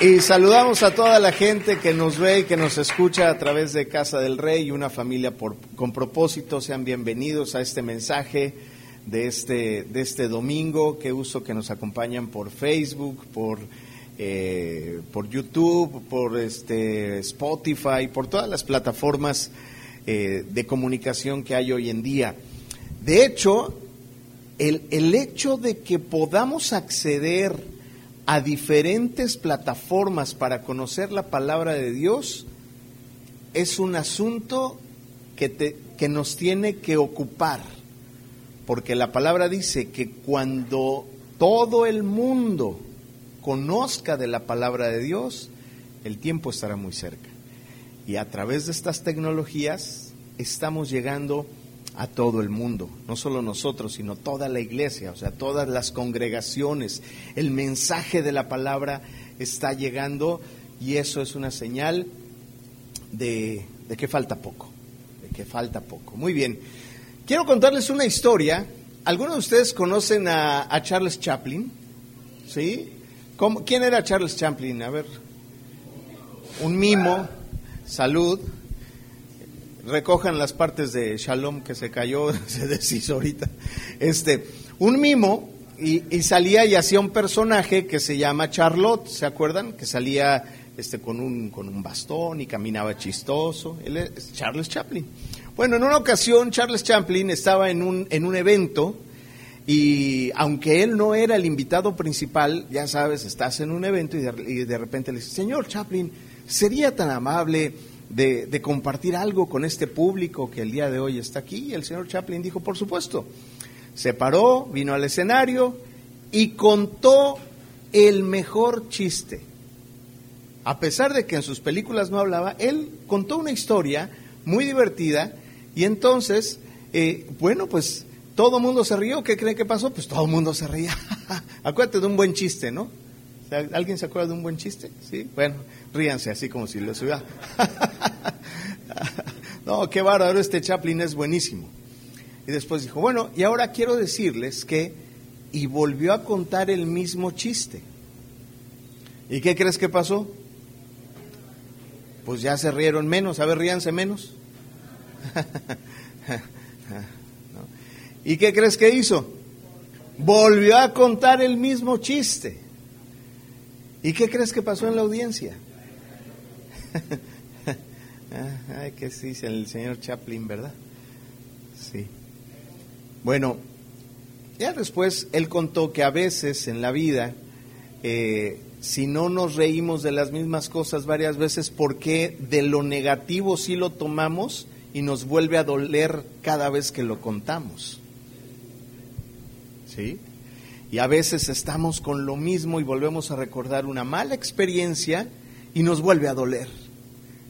Y saludamos a toda la gente que nos ve y que nos escucha a través de Casa del Rey y una familia por, con propósito. Sean bienvenidos a este mensaje de este, de este domingo. Qué uso que nos acompañan por Facebook, por, eh, por YouTube, por este, Spotify, por todas las plataformas eh, de comunicación que hay hoy en día. De hecho, el, el hecho de que podamos acceder a diferentes plataformas para conocer la palabra de Dios es un asunto que, te, que nos tiene que ocupar, porque la palabra dice que cuando todo el mundo conozca de la palabra de Dios, el tiempo estará muy cerca. Y a través de estas tecnologías estamos llegando a todo el mundo, no solo nosotros, sino toda la iglesia, o sea, todas las congregaciones. El mensaje de la palabra está llegando y eso es una señal de, que falta poco, de que falta poco. Muy bien, quiero contarles una historia. ¿Algunos de ustedes conocen a, Charles Chaplin? ¿Sí? ¿Quién era Charles Chaplin? A ver, un mimo, salud recojan las partes de Shalom que se cayó, se deshizo ahorita. Este, un mimo y, salía y hacía un personaje que se llama Charlotte, ¿se acuerdan? Que salía este con un con un bastón y caminaba chistoso. Él es Charles Chaplin. Bueno, en una ocasión Charles Chaplin estaba en un en un evento y aunque él no era el invitado principal, ya sabes, estás en un evento y de, y de repente le dice, "Señor Chaplin, sería tan amable de, compartir algo con este público que el día de hoy está aquí. Y el señor Chaplin dijo, por supuesto. Se paró, vino al escenario y contó el mejor chiste. A pesar de que en sus películas no hablaba, él contó una historia muy divertida y entonces, eh, bueno, pues todo el mundo se rió. ¿Qué cree que pasó? Pues todo el mundo se reía. Acuérdate de un buen chiste, ¿no? ¿Alguien se acuerda de un buen chiste? Sí, bueno, ríanse así como si les hubiera. no, qué bárbaro, este Chaplin es buenísimo. Y después dijo, bueno, y ahora quiero decirles que, y volvió a contar el mismo chiste. ¿Y qué crees que pasó? Pues ya se rieron menos, a ver, ríanse menos. ¿Y qué crees que hizo? Volvió a contar el mismo chiste. ¿Y qué crees que pasó en la audiencia? Ay, que sí, el señor Chaplin, ¿verdad? Sí. Bueno, ya después él contó que a veces en la vida, eh, si no nos reímos de las mismas cosas varias veces, ¿por qué de lo negativo sí lo tomamos y nos vuelve a doler cada vez que lo contamos? ¿Sí? Y a veces estamos con lo mismo y volvemos a recordar una mala experiencia y nos vuelve a doler.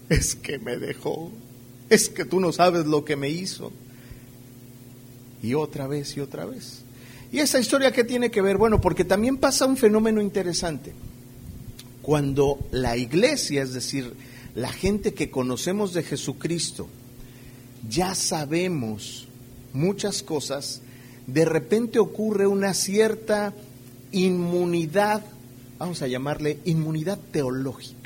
Es que me dejó, es que tú no sabes lo que me hizo. Y otra vez y otra vez. ¿Y esa historia qué tiene que ver? Bueno, porque también pasa un fenómeno interesante. Cuando la iglesia, es decir, la gente que conocemos de Jesucristo, ya sabemos muchas cosas, de repente ocurre una cierta inmunidad, vamos a llamarle inmunidad teológica.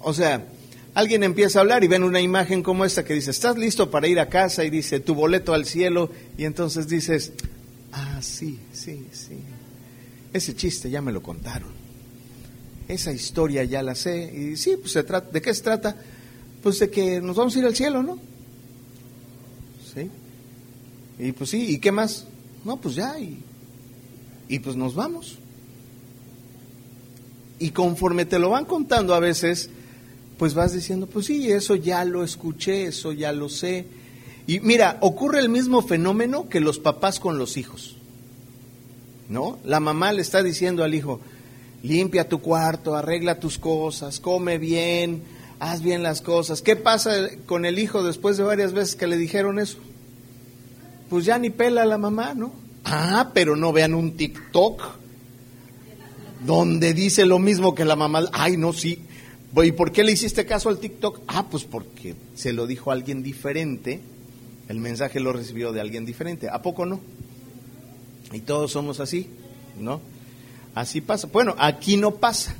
O sea, alguien empieza a hablar y ven una imagen como esta que dice, ¿estás listo para ir a casa? Y dice, tu boleto al cielo. Y entonces dices, ah, sí, sí, sí. Ese chiste ya me lo contaron. Esa historia ya la sé. Y sí, pues se trata, ¿de qué se trata? Pues de que nos vamos a ir al cielo, ¿no? ¿Sí? Y pues sí, ¿y qué más? No, pues ya, y, y pues nos vamos. Y conforme te lo van contando a veces, pues vas diciendo, pues sí, eso ya lo escuché, eso ya lo sé. Y mira, ocurre el mismo fenómeno que los papás con los hijos. ¿No? La mamá le está diciendo al hijo, limpia tu cuarto, arregla tus cosas, come bien, haz bien las cosas. ¿Qué pasa con el hijo después de varias veces que le dijeron eso? pues ya ni pela la mamá, ¿no? Ah, pero no vean un TikTok donde dice lo mismo que la mamá. Ay, no, sí. ¿Y por qué le hiciste caso al TikTok? Ah, pues porque se lo dijo alguien diferente. El mensaje lo recibió de alguien diferente. ¿A poco no? Y todos somos así, ¿no? Así pasa. Bueno, aquí no pasa.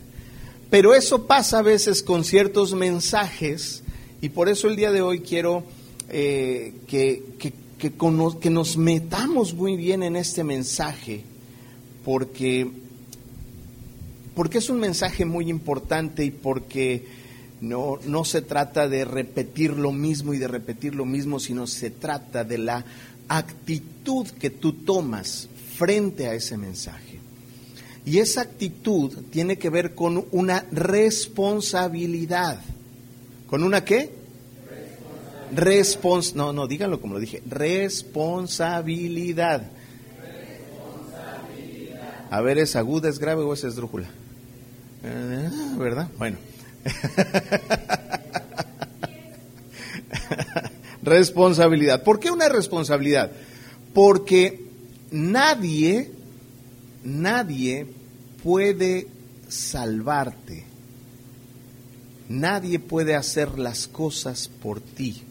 Pero eso pasa a veces con ciertos mensajes y por eso el día de hoy quiero eh, que, que, que, nos metamos muy bien en este mensaje porque, porque es un mensaje muy importante y porque no, no se trata de repetir lo mismo y de repetir lo mismo, sino se trata de la actitud que tú tomas frente a ese mensaje. Y esa actitud tiene que ver con una responsabilidad. ¿Con una qué? Respons no, no, díganlo como lo dije. Responsabilidad. A ver, ¿es aguda, es grave o es esdrújula? Eh, ¿Verdad? Bueno. responsabilidad. ¿Por qué una responsabilidad? Porque nadie nadie puede salvarte. Nadie puede hacer las cosas por ti.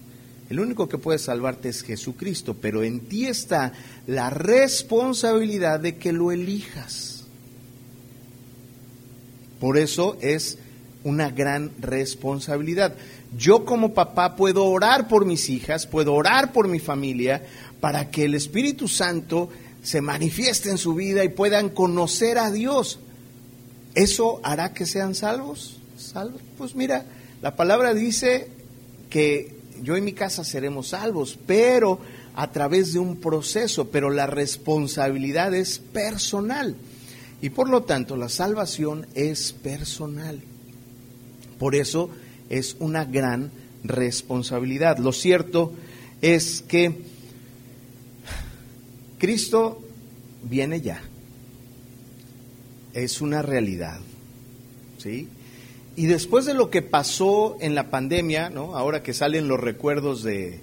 El único que puede salvarte es Jesucristo, pero en ti está la responsabilidad de que lo elijas. Por eso es una gran responsabilidad. Yo como papá puedo orar por mis hijas, puedo orar por mi familia, para que el Espíritu Santo se manifieste en su vida y puedan conocer a Dios. ¿Eso hará que sean salvos? ¿Salvos? Pues mira, la palabra dice que yo y mi casa seremos salvos, pero a través de un proceso, pero la responsabilidad es personal. Y por lo tanto, la salvación es personal. Por eso es una gran responsabilidad. Lo cierto es que Cristo viene ya. Es una realidad. ¿Sí? Y después de lo que pasó en la pandemia, ¿no? Ahora que salen los recuerdos de,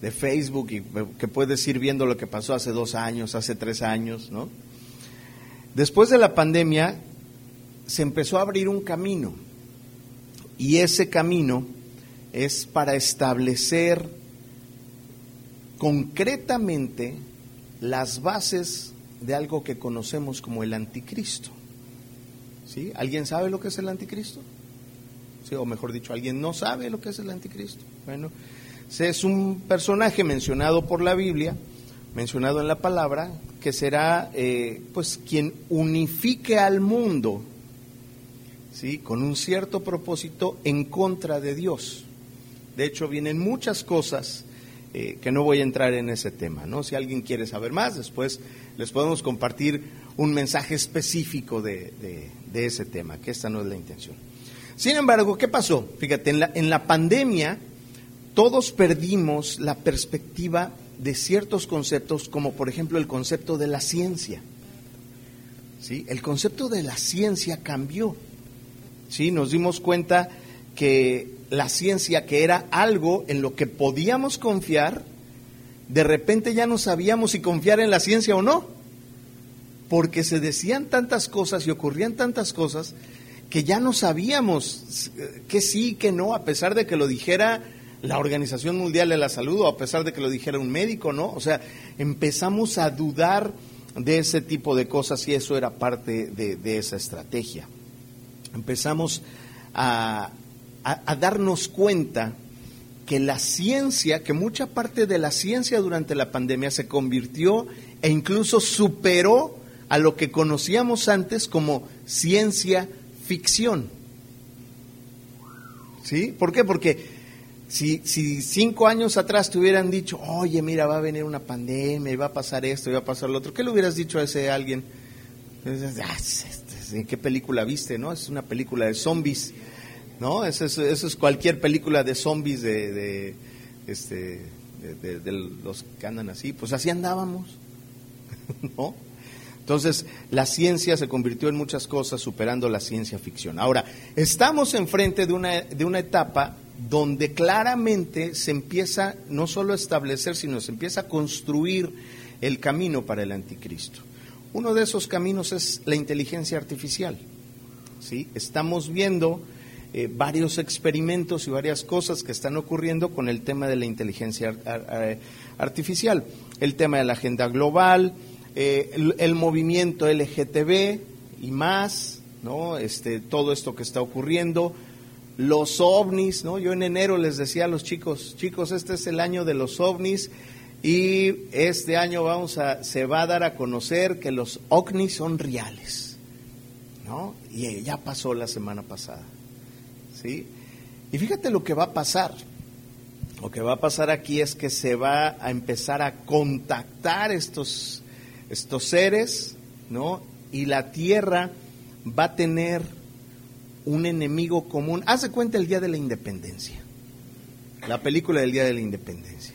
de Facebook y que puedes ir viendo lo que pasó hace dos años, hace tres años, ¿no? Después de la pandemia se empezó a abrir un camino y ese camino es para establecer concretamente las bases de algo que conocemos como el anticristo. ¿Sí? ¿Alguien sabe lo que es el anticristo? ¿Sí? O mejor dicho, ¿alguien no sabe lo que es el anticristo? Bueno, es un personaje mencionado por la Biblia, mencionado en la palabra, que será eh, pues quien unifique al mundo, ¿sí? Con un cierto propósito en contra de Dios. De hecho, vienen muchas cosas eh, que no voy a entrar en ese tema, ¿no? Si alguien quiere saber más, después les podemos compartir un mensaje específico de, ese tema, que esta no es la intención. Sin embargo, ¿qué pasó? Fíjate, en la, en la pandemia todos perdimos la perspectiva de ciertos conceptos, como por ejemplo el concepto de la ciencia. ¿Sí? El concepto de la ciencia cambió. ¿Sí? Nos dimos cuenta que la ciencia, que era algo en lo que podíamos confiar, de repente ya no sabíamos si confiar en la ciencia o no, porque se decían tantas cosas y ocurrían tantas cosas que ya no sabíamos que sí, que no, a pesar de que lo dijera la Organización Mundial de la Salud a pesar de que lo dijera un médico, ¿no? O sea, empezamos a dudar de ese tipo de cosas y eso era parte de, de esa estrategia. Empezamos a, a, darnos cuenta que la ciencia, que mucha parte de la ciencia durante la pandemia se convirtió e incluso superó a lo que conocíamos antes como ciencia ficción. ¿Sí? ¿Por qué? Porque si, si, cinco años atrás te hubieran dicho, oye, mira, va a venir una pandemia, y va a pasar esto, y va a pasar lo otro, ¿qué le hubieras dicho a ese alguien? Ah, ¿En qué película viste? ¿No? Es una película de zombies. ¿no? Eso es, eso es cualquier película de zombies de, de este, de, los que andan así, pues así andábamos, ¿no? Entonces, la ciencia se convirtió en muchas cosas superando la ciencia ficción. Ahora, estamos enfrente de una, de una etapa donde claramente se empieza no solo a establecer, sino se empieza a construir el camino para el anticristo. Uno de esos caminos es la inteligencia artificial. ¿sí? Estamos viendo eh, varios experimentos y varias cosas que están ocurriendo con el tema de la inteligencia artificial, el tema de la agenda global, eh, el, movimiento LGTB, y más, ¿no? Este, todo esto que está ocurriendo, los ovnis, ¿no? Yo en enero les decía a los chicos, chicos, este es el año de los ovnis y este año vamos a, se va a dar a conocer que los ovnis son reales, ¿no? Y ya pasó la semana pasada, ¿sí? Y fíjate lo que va a pasar. Lo que va a pasar aquí es que se va a empezar a contactar estos, estos seres, ¿no? Y la tierra va a tener un enemigo común. Haz de cuenta el día de la independencia, la película del día de la independencia.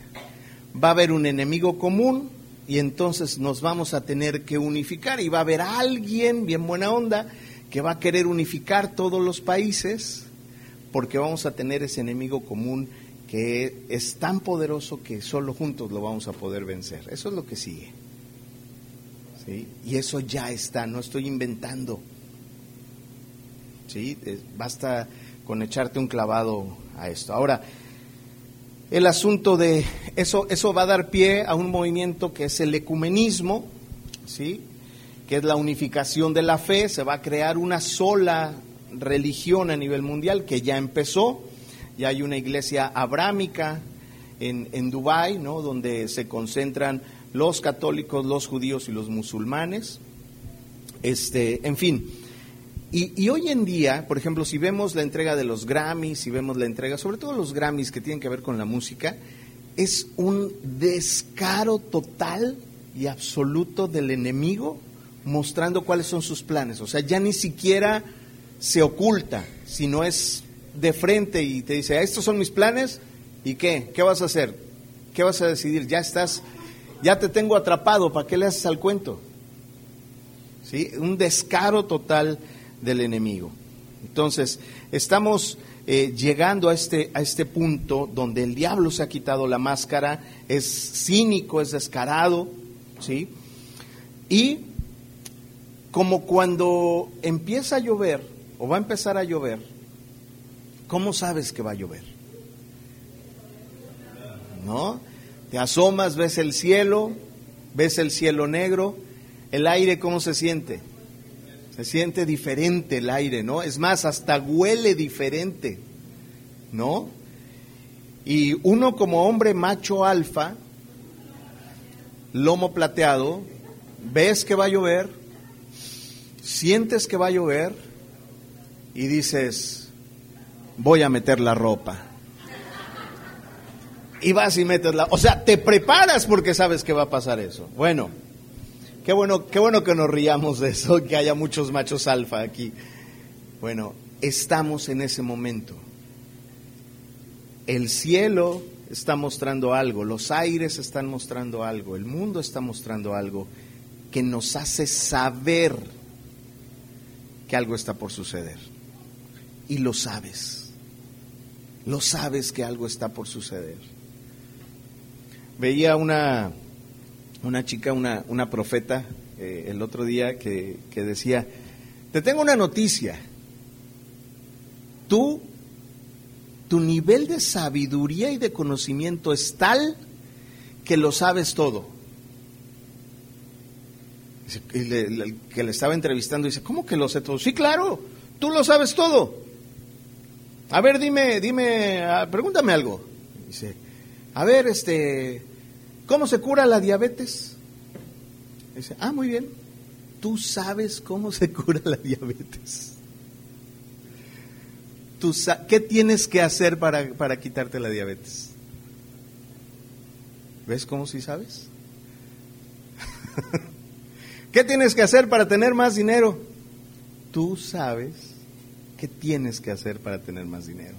Va a haber un enemigo común y entonces nos vamos a tener que unificar y va a haber alguien bien buena onda que va a querer unificar todos los países porque vamos a tener ese enemigo común que es tan poderoso que solo juntos lo vamos a poder vencer. Eso es lo que sigue. ¿Sí? Y eso ya está, no estoy inventando. ¿Sí? Basta con echarte un clavado a esto. Ahora, el asunto de eso, eso va a dar pie a un movimiento que es el ecumenismo, ¿sí? que es la unificación de la fe, se va a crear una sola religión a nivel mundial que ya empezó, ya hay una iglesia abrámica en, en Dubái, ¿no? donde se concentran los católicos, los judíos y los musulmanes. Este, en fin. Y, hoy en día, por ejemplo, si vemos la entrega de los Grammys, si vemos la entrega, sobre todo los Grammys que tienen que ver con la música, es un descaro total y absoluto del enemigo mostrando cuáles son sus planes. O sea, ya ni siquiera se oculta, sino es de frente y te dice, estos son mis planes, ¿y qué? ¿Qué vas a hacer? ¿Qué vas a decidir? Ya estás, ya te tengo atrapado, ¿para qué le haces al cuento? ¿Sí? Un descaro total del enemigo. Entonces, estamos eh, llegando a este, a este punto donde el diablo se ha quitado la máscara, es cínico, es descarado, ¿sí? Y como cuando empieza a llover, o va a empezar a llover, ¿Cómo sabes que va a llover? ¿No? Te asomas, ves el cielo, ves el cielo negro, el aire, ¿cómo se siente? Se siente diferente el aire, ¿no? Es más, hasta huele diferente, ¿no? Y uno como hombre macho alfa, lomo plateado, ves que va a llover, sientes que va a llover y dices, voy a meter la ropa. Y vas y metes la... O sea, te preparas porque sabes que va a pasar eso. Bueno, qué bueno, qué bueno que nos riamos de eso, que haya muchos machos alfa aquí. Bueno, estamos en ese momento. El cielo está mostrando algo, los aires están mostrando algo, el mundo está mostrando algo que nos hace saber que algo está por suceder. Y lo sabes lo sabes que algo está por suceder. Veía una, una chica, una, una profeta, eh, el otro día que, que decía, te tengo una noticia, tú, tu nivel de sabiduría y de conocimiento es tal que lo sabes todo. Y que le estaba entrevistando dice, ¿cómo que lo sé todo? Sí, claro, tú lo sabes todo. A ver, dime, dime, ah, pregúntame algo. Dice, a ver, este, ¿cómo se cura la diabetes? Dice, ah, muy bien. Tú sabes cómo se cura la diabetes. ¿Tú ¿Qué tienes que hacer para, para quitarte la diabetes? ¿Ves cómo sí sabes? ¿Qué tienes que hacer para tener más dinero? Tú sabes ¿Qué tienes que hacer para tener más dinero?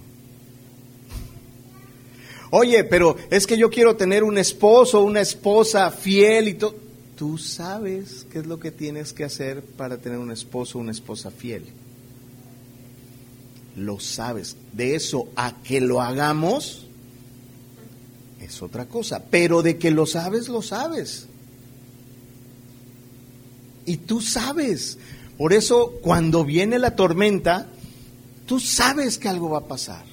Oye, pero es que yo quiero tener un esposo, una esposa fiel y todo. Tú sabes qué es lo que tienes que hacer para tener un esposo, una esposa fiel. Lo sabes. De eso a que lo hagamos es otra cosa. Pero de que lo sabes, lo sabes. Y tú sabes. Por eso cuando viene la tormenta, Tú sabes que algo va a pasar.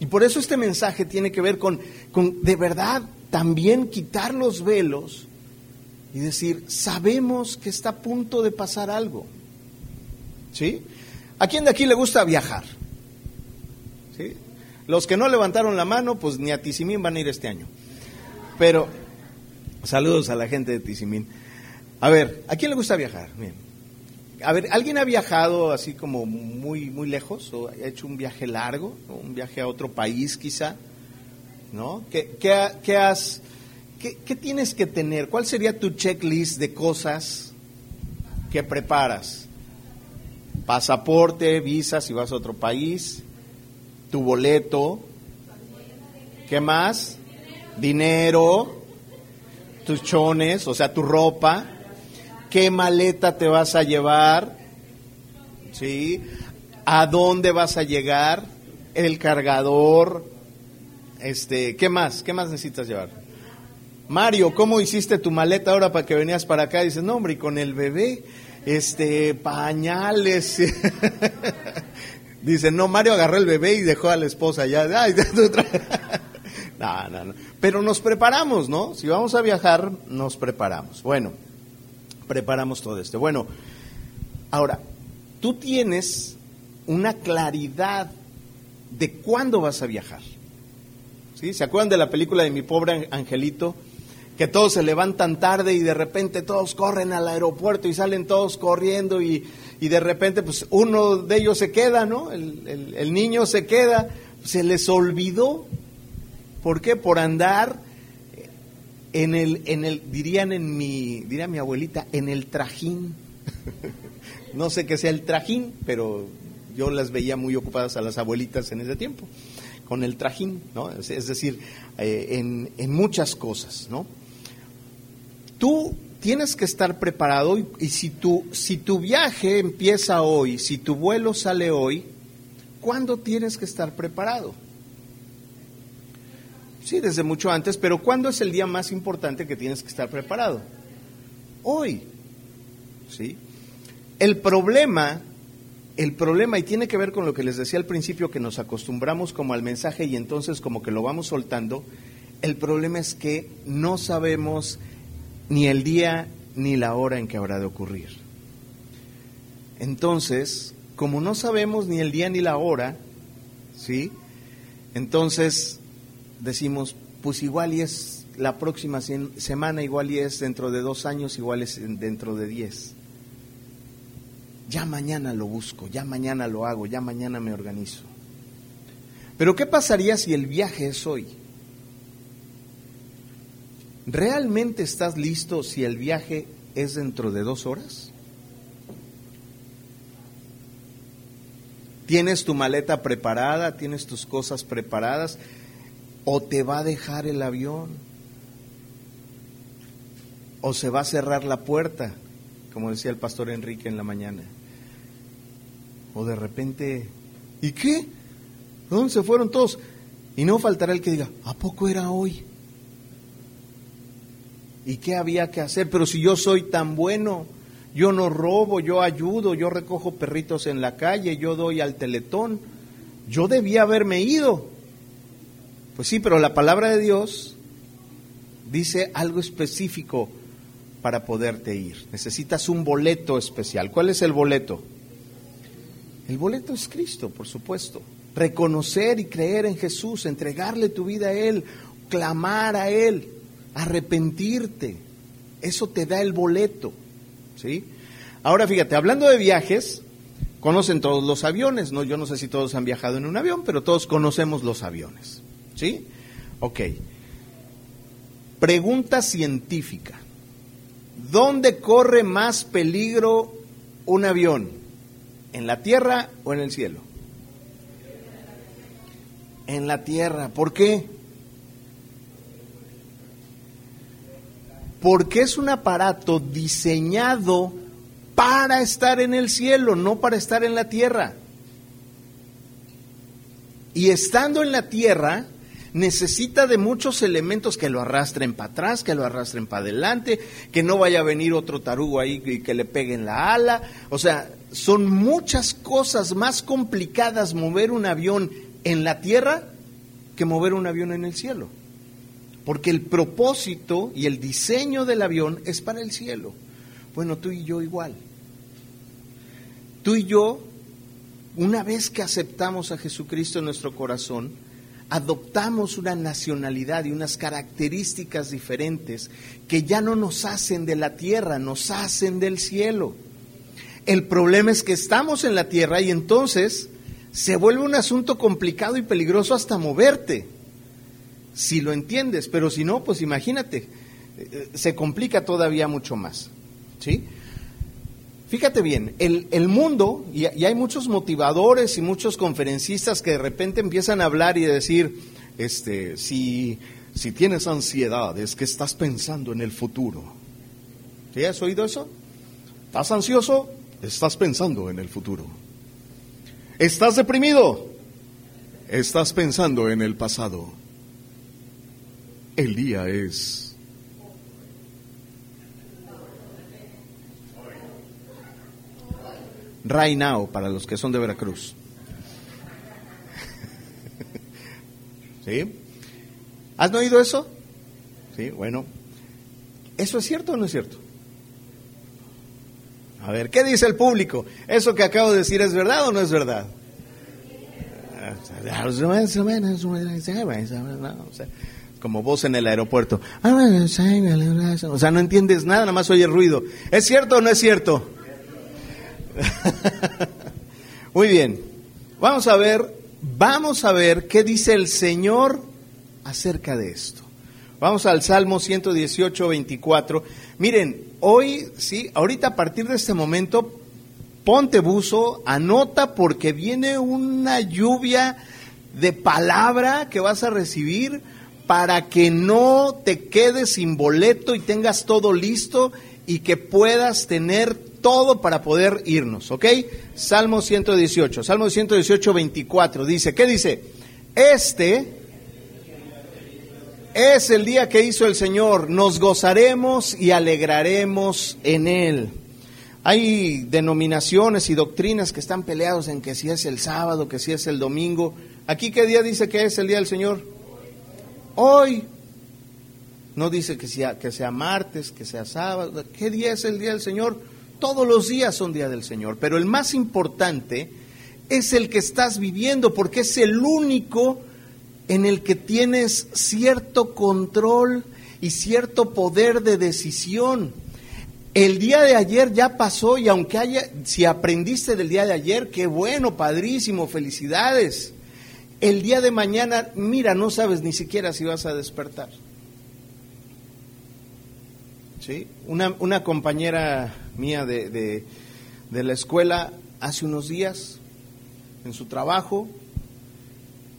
Y por eso este mensaje tiene que ver con, con de verdad también quitar los velos y decir, sabemos que está a punto de pasar algo. ¿Sí? ¿A quién de aquí le gusta viajar? ¿Sí? Los que no levantaron la mano, pues ni a Tizimín van a ir este año. Pero, saludos a la gente de Tizimín. A ver, ¿a quién le gusta viajar? Bien. A ver, ¿alguien ha viajado así como muy, muy lejos? ¿O ha hecho un viaje largo? ¿Un viaje a otro país quizá? ¿No? ¿Qué, has, qué, qué tienes que tener? ¿Cuál sería tu checklist de cosas que preparas? Pasaporte, visa si vas a otro país, tu boleto, ¿qué más? Dinero, tus chones, o sea, tu ropa, qué maleta te vas a llevar, ¿sí? ¿A dónde vas a llegar? El cargador, este, ¿qué más? ¿Qué más necesitas llevar? Mario, ¿cómo hiciste tu maleta ahora para que venías para acá? Dices, no, hombre, y con el bebé, este, pañales. Dice, no, Mario agarró el bebé y dejó a la esposa ya. no, no, no. Pero nos preparamos, ¿no? Si vamos a viajar, nos preparamos. Bueno, preparamos todo esto. Bueno, ahora, tú tienes una claridad de cuándo vas a viajar. ¿Sí? ¿Se acuerdan de la película de mi pobre angelito? Que todos se levantan tarde y de repente todos corren al aeropuerto y salen todos corriendo y, y de repente pues uno de ellos se queda, ¿no? El, el, niño se queda, se les olvidó. ¿Por qué? Por andar en el, en el, dirían en mi, diría mi abuelita, en el trajín. no sé qué sea el trajín, pero yo las veía muy ocupadas a las abuelitas en ese tiempo, con el trajín, ¿no? Es, decir, eh, en, en muchas cosas, ¿no? Tú tienes que estar preparado y, si, tu, si tu viaje empieza hoy, si tu vuelo sale hoy, ¿cuándo tienes que estar preparado? Sí, desde mucho antes, pero ¿cuándo es el día más importante que tienes que estar preparado? Hoy. ¿Sí? El problema, el problema, y tiene que ver con lo que les decía al principio, que nos acostumbramos como al mensaje y entonces como que lo vamos soltando, el problema es que no sabemos ni el día ni la hora en que habrá de ocurrir. Entonces, como no sabemos ni el día ni la hora, ¿sí? Entonces decimos, pues igual y es la próxima semana, igual y es dentro de dos años, igual es dentro de diez. Ya mañana lo busco, ya mañana lo hago, ya mañana me organizo. Pero ¿qué pasaría si el viaje es hoy? ¿Realmente estás listo si el viaje es dentro de dos horas? ¿Tienes tu maleta preparada? ¿Tienes tus cosas preparadas? ¿O te va a dejar el avión? ¿O se va a cerrar la puerta? Como decía el pastor Enrique en la mañana. ¿O de repente, ¿y qué? ¿Dónde se fueron todos? Y no faltará el que diga, ¿a poco era hoy? ¿Y qué había que hacer? Pero si yo soy tan bueno, yo no robo, yo ayudo, yo recojo perritos en la calle, yo doy al teletón, yo debía haberme ido. Pues sí, pero la palabra de Dios dice algo específico para poderte ir. Necesitas un boleto especial. ¿Cuál es el boleto? El boleto es Cristo, por supuesto. Reconocer y creer en Jesús, entregarle tu vida a Él, clamar a Él arrepentirte. Eso te da el boleto. ¿sí? Ahora fíjate, hablando de viajes, conocen todos los aviones, ¿no? Yo no sé si todos han viajado en un avión, pero todos conocemos los aviones. ¿Sí? Ok. Pregunta científica. ¿Dónde corre más peligro un avión? ¿En la tierra o en el cielo? En la tierra. ¿Por qué? porque es un aparato diseñado para estar en el cielo, no para estar en la tierra. Y estando en la tierra, necesita de muchos elementos que lo arrastren para atrás, que lo arrastren para adelante, que no vaya a venir otro tarugo ahí y que le peguen la ala. O sea, son muchas cosas más complicadas mover un avión en la tierra que mover un avión en el cielo porque el propósito y el diseño del avión es para el cielo. Bueno, tú y yo igual. tú y yo, una vez que aceptamos a Jesucristo en nuestro corazón, adoptamos una nacionalidad y unas características diferentes que ya no nos hacen de la tierra, nos hacen del cielo. El problema es que estamos en la tierra y entonces se vuelve un asunto complicado y peligroso hasta moverte, si lo entiendes, pero si no, pues imagínate, eh, se complica todavía mucho más. ¿sí? Fíjate bien, el, mundo, y, hay muchos motivadores y muchos conferencistas que de repente empiezan a hablar y decir, este, si, si tienes ansiedad, es que estás pensando en el futuro. ¿Sí has oído eso? ¿Estás ansioso? Estás pensando en el futuro. ¿Estás deprimido? Estás pensando en el pasado. El día es right now para los que son de Veracruz. ¿Sí? ¿Has oído eso? Sí, bueno. ¿Eso es cierto o no es cierto? A ver, ¿qué dice el público? ¿Eso que acabo de decir es verdad o no es verdad? como voz en el aeropuerto. O sea, no entiendes nada, nada más oye ruido. ¿Es cierto o no es cierto? Muy bien. Vamos a ver, vamos a ver qué dice el Señor acerca de esto. Vamos al Salmo 118, 24. Miren, hoy, sí, ahorita a partir de este momento, ponte buzo, anota porque viene una lluvia de palabra que vas a recibir para que no te quedes sin boleto y tengas todo listo y que puedas tener todo para poder irnos, ¿ok? Salmo 118, Salmo 118, 24, dice, ¿qué dice? Este es el día que hizo el Señor, nos gozaremos y alegraremos en Él. Hay denominaciones y doctrinas que están peleados en que si es el sábado, que si es el domingo. ¿Aquí qué día dice que es el día del Señor? Hoy. No dice que sea, que sea martes, que sea sábado. ¿Qué día es el día del Señor? Todos los días son día del Señor. Pero el más importante es el que estás viviendo porque es el único en el que tienes cierto control y cierto poder de decisión. El día de ayer ya pasó y aunque haya, si aprendiste del día de ayer, qué bueno, padrísimo, felicidades. El día de mañana, mira, no sabes ni siquiera si vas a despertar. ¿Sí? Una, una compañera mía de, de la escuela hace unos días, en su trabajo,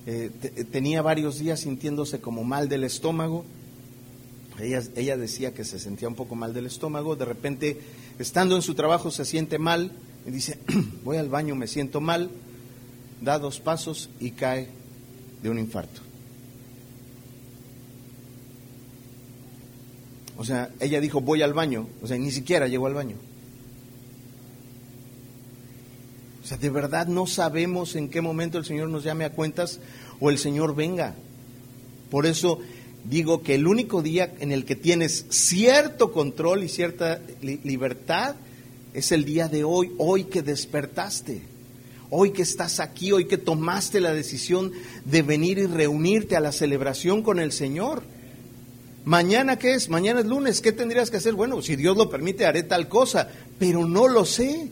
eh, tenía varios días sintiéndose como mal del estómago. Ella, ella decía que se sentía un poco mal del estómago. De repente, estando en su trabajo, se siente mal y dice, voy al baño, me siento mal. Da dos pasos y cae de un infarto. O sea, ella dijo, voy al baño. O sea, ni siquiera llegó al baño. Sea, de verdad no sabemos en qué momento el Señor nos llame a cuentas o el Señor venga. Por eso digo que el único día en el que tienes cierto control y cierta libertad es el día de hoy, hoy que despertaste, hoy que estás aquí, hoy que tomaste la decisión de venir y reunirte a la celebración con el Señor. Mañana qué es? Mañana es lunes, ¿qué tendrías que hacer? Bueno, si Dios lo permite, haré tal cosa, pero no lo sé.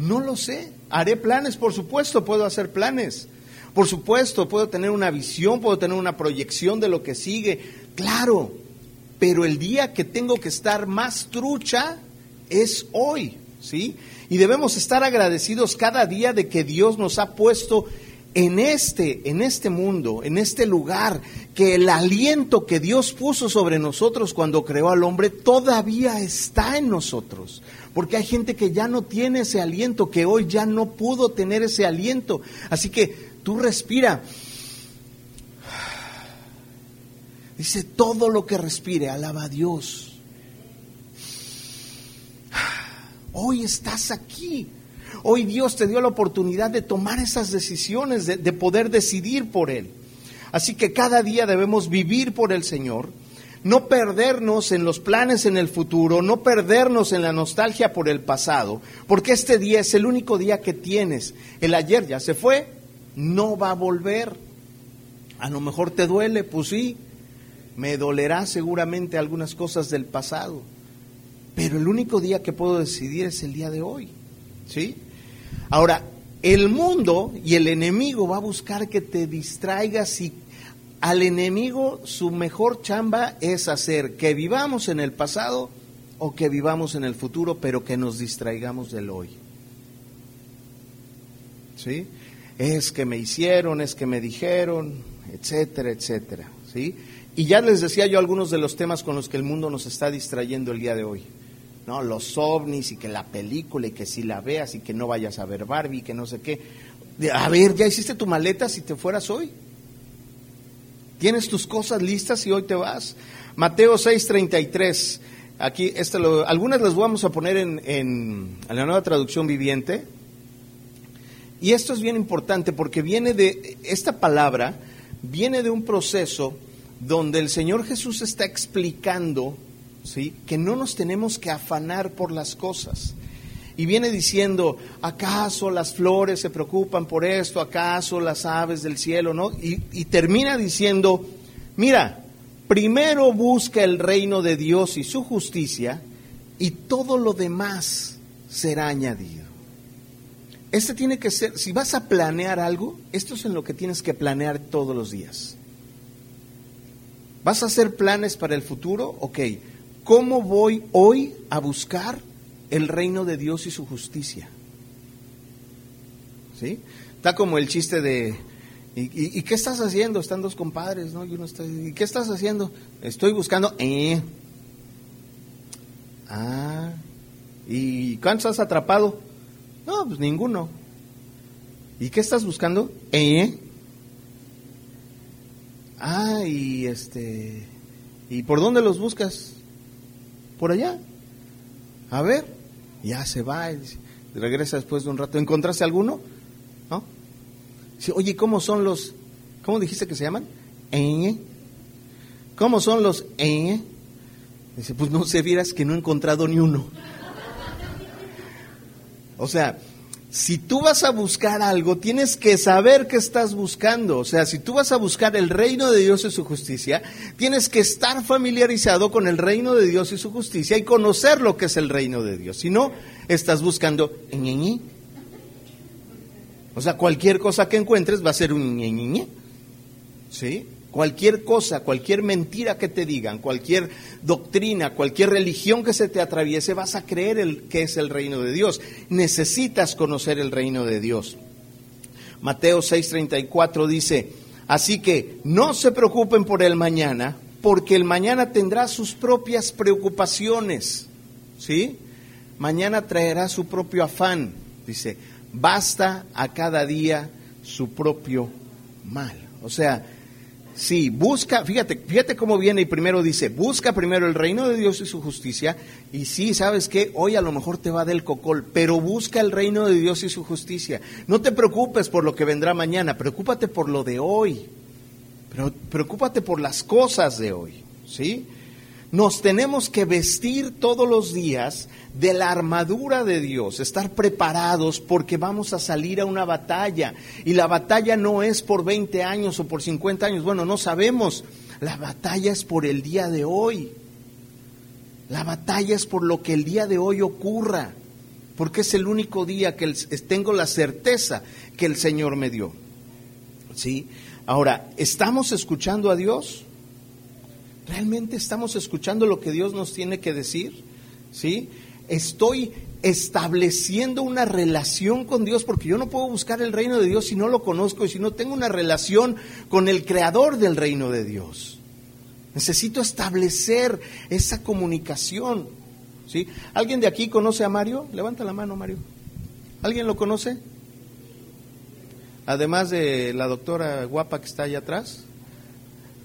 No lo sé. Haré planes, por supuesto, puedo hacer planes. Por supuesto, puedo tener una visión, puedo tener una proyección de lo que sigue. Claro, pero el día que tengo que estar más trucha es hoy, ¿sí? Y debemos estar agradecidos cada día de que Dios nos ha puesto en este, en este mundo, en este lugar, que el aliento que Dios puso sobre nosotros cuando creó al hombre todavía está en nosotros. Porque hay gente que ya no tiene ese aliento, que hoy ya no pudo tener ese aliento. Así que tú respira. Dice, todo lo que respire, alaba a Dios. Hoy estás aquí. Hoy Dios te dio la oportunidad de tomar esas decisiones, de, poder decidir por Él. Así que cada día debemos vivir por el Señor, no perdernos en los planes en el futuro, no perdernos en la nostalgia por el pasado, porque este día es el único día que tienes. El ayer ya se fue, no va a volver. A lo mejor te duele, pues sí, me dolerá seguramente algunas cosas del pasado, pero el único día que puedo decidir es el día de hoy. ¿Sí? Ahora, el mundo y el enemigo va a buscar que te distraigas y al enemigo su mejor chamba es hacer que vivamos en el pasado o que vivamos en el futuro, pero que nos distraigamos del hoy. ¿Sí? Es que me hicieron, es que me dijeron, etcétera, etcétera. ¿Sí? Y ya les decía yo algunos de los temas con los que el mundo nos está distrayendo el día de hoy. ¿No? Los ovnis y que la película y que si la veas y que no vayas a ver Barbie, que no sé qué. A ver, ¿ya hiciste tu maleta si te fueras hoy? ¿Tienes tus cosas listas y hoy te vas? Mateo 6:33. Aquí, este algunas las vamos a poner en, en la nueva traducción viviente. Y esto es bien importante porque viene de, esta palabra viene de un proceso donde el Señor Jesús está explicando ¿sí? que no nos tenemos que afanar por las cosas. Y viene diciendo, ¿acaso las flores se preocupan por esto? ¿Acaso las aves del cielo? ¿No? Y, y termina diciendo, mira, primero busca el reino de Dios y su justicia y todo lo demás será añadido. Este tiene que ser, si vas a planear algo, esto es en lo que tienes que planear todos los días. ¿Vas a hacer planes para el futuro? Ok. ¿Cómo voy hoy a buscar el reino de Dios y su justicia? ¿Sí? Está como el chiste de, ¿y, qué estás haciendo? Están dos compadres, ¿no? Y, uno está, ¿y qué estás haciendo? Estoy buscando, eh. Ah, ¿y cuántos has atrapado? No, pues ninguno. ¿Y qué estás buscando? Eh. Ah, y este, ¿y por dónde los buscas? Por allá. A ver, ya se va, y regresa después de un rato. ¿Encontraste alguno? ¿No? Dice, oye, ¿cómo son los, cómo dijiste que se llaman? ¿Eh? ¿Cómo son los eh? Dice, pues no se vieras que no he encontrado ni uno. O sea, si tú vas a buscar algo, tienes que saber qué estás buscando. O sea, si tú vas a buscar el reino de Dios y su justicia, tienes que estar familiarizado con el reino de Dios y su justicia y conocer lo que es el reino de Dios. Si no, estás buscando ñeñi. O sea, cualquier cosa que encuentres va a ser un ñeñi. ¿Sí? Cualquier cosa, cualquier mentira que te digan, cualquier doctrina, cualquier religión que se te atraviese, vas a creer el, que es el reino de Dios. Necesitas conocer el reino de Dios. Mateo 6:34 dice, así que no se preocupen por el mañana, porque el mañana tendrá sus propias preocupaciones. ¿Sí? Mañana traerá su propio afán. Dice, basta a cada día su propio mal. O sea, Sí, busca, fíjate, fíjate cómo viene y primero dice, busca primero el reino de Dios y su justicia. Y sí, sabes que hoy a lo mejor te va del cocol, pero busca el reino de Dios y su justicia. No te preocupes por lo que vendrá mañana, preocúpate por lo de hoy. Pero preocúpate por las cosas de hoy, ¿sí? Nos tenemos que vestir todos los días de la armadura de Dios, estar preparados porque vamos a salir a una batalla. Y la batalla no es por 20 años o por 50 años, bueno, no sabemos. La batalla es por el día de hoy. La batalla es por lo que el día de hoy ocurra, porque es el único día que tengo la certeza que el Señor me dio. ¿Sí? Ahora, ¿estamos escuchando a Dios? ¿Realmente estamos escuchando lo que Dios nos tiene que decir? ¿Sí? Estoy estableciendo una relación con Dios porque yo no puedo buscar el reino de Dios si no lo conozco y si no tengo una relación con el creador del reino de Dios. Necesito establecer esa comunicación. ¿Sí? ¿Alguien de aquí conoce a Mario? Levanta la mano, Mario. ¿Alguien lo conoce? Además de la doctora guapa que está allá atrás.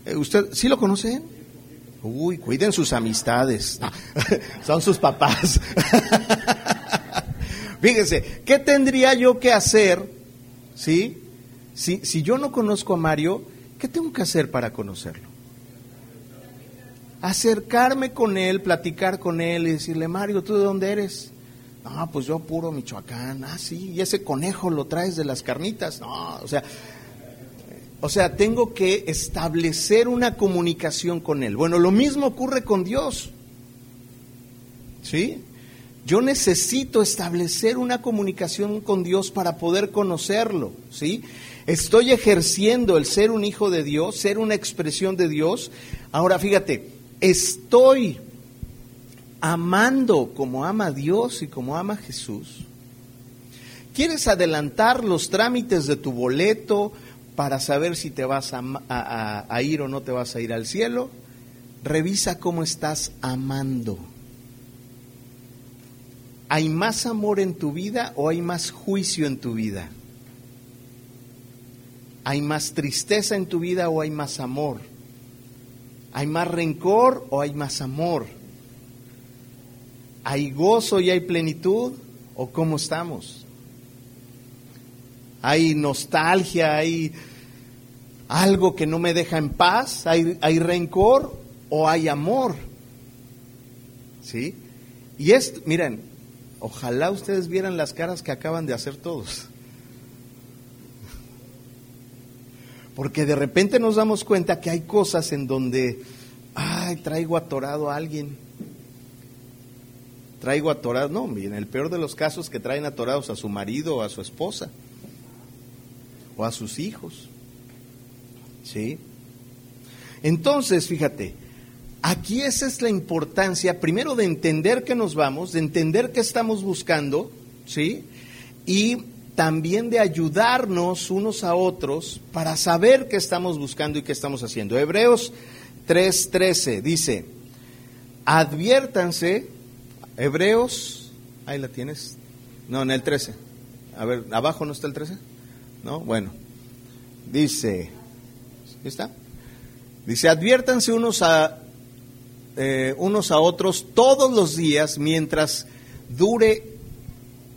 Eh, ¿Usted sí lo conoce? Uy, cuiden sus amistades. Son sus papás. Fíjense, ¿qué tendría yo que hacer? ¿Sí? Si, si yo no conozco a Mario, ¿qué tengo que hacer para conocerlo? acercarme con él, platicar con él y decirle, Mario, ¿tú de dónde eres? No, pues yo puro Michoacán. Ah, sí, y ese conejo lo traes de las carnitas. No, o sea, o sea, tengo que establecer una comunicación con él. Bueno, lo mismo ocurre con Dios. ¿Sí? Yo necesito establecer una comunicación con Dios para poder conocerlo, ¿sí? Estoy ejerciendo el ser un hijo de Dios, ser una expresión de Dios. Ahora fíjate, estoy amando como ama Dios y como ama Jesús. ¿Quieres adelantar los trámites de tu boleto para saber si te vas a, ir o no te vas a ir al cielo? Revisa cómo estás amando. ¿Hay más amor en tu vida o hay más juicio en tu vida? ¿Hay más tristeza en tu vida o hay más amor? ¿Hay más rencor o hay más amor? ¿Hay gozo y hay plenitud o cómo estamos? ¿Hay nostalgia? ¿Hay algo que no me deja en paz? ¿Hay, rencor o hay amor? ¿Sí? Y esto, miren, Ojalá ustedes vieran las caras que acaban de hacer todos. Porque de repente nos damos cuenta que hay cosas en donde, ay, traigo atorado a alguien. Traigo atorado, no, en el peor de los casos que traen atorados a su marido o a su esposa o a sus hijos. ¿Sí? Entonces, fíjate, Aquí esa es la importancia, primero de entender que nos vamos, de entender que estamos buscando, ¿sí? Y también de ayudarnos unos a otros para saber qué estamos buscando y qué estamos haciendo. Hebreos 3:13 dice, adviértanse, Hebreos, ahí la tienes, no, en el 13, a ver, abajo no está el 13, ¿no? Bueno, dice, ¿está? Dice, adviértanse unos a eh, unos a otros todos los días mientras dure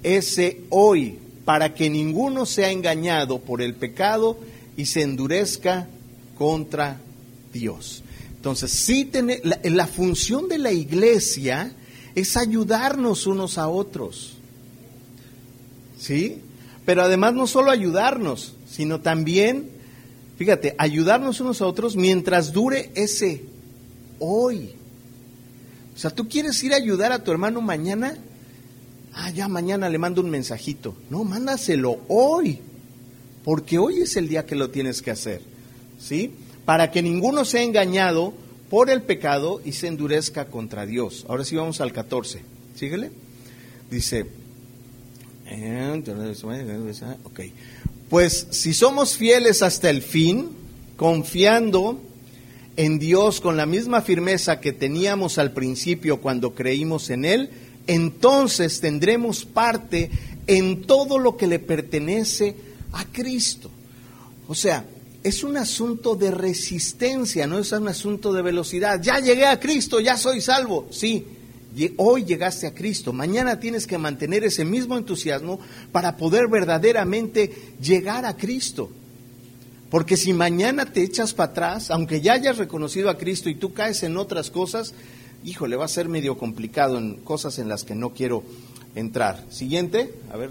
ese hoy, para que ninguno sea engañado por el pecado y se endurezca contra Dios. Entonces, sí la, la función de la iglesia es ayudarnos unos a otros. ¿Sí? Pero además no solo ayudarnos, sino también, fíjate, ayudarnos unos a otros mientras dure ese hoy. O sea, tú quieres ir a ayudar a tu hermano mañana, ah, ya mañana le mando un mensajito. No, mándaselo hoy, porque hoy es el día que lo tienes que hacer, ¿sí? Para que ninguno sea engañado por el pecado y se endurezca contra Dios. Ahora sí vamos al 14, síguele. Dice, ok, pues si somos fieles hasta el fin, confiando en Dios con la misma firmeza que teníamos al principio cuando creímos en Él, entonces tendremos parte en todo lo que le pertenece a Cristo. O sea, es un asunto de resistencia, no es un asunto de velocidad. Ya llegué a Cristo, ya soy salvo. Sí, hoy llegaste a Cristo, mañana tienes que mantener ese mismo entusiasmo para poder verdaderamente llegar a Cristo. Porque si mañana te echas para atrás, aunque ya hayas reconocido a Cristo y tú caes en otras cosas, híjole, va a ser medio complicado en cosas en las que no quiero entrar. Siguiente, a ver,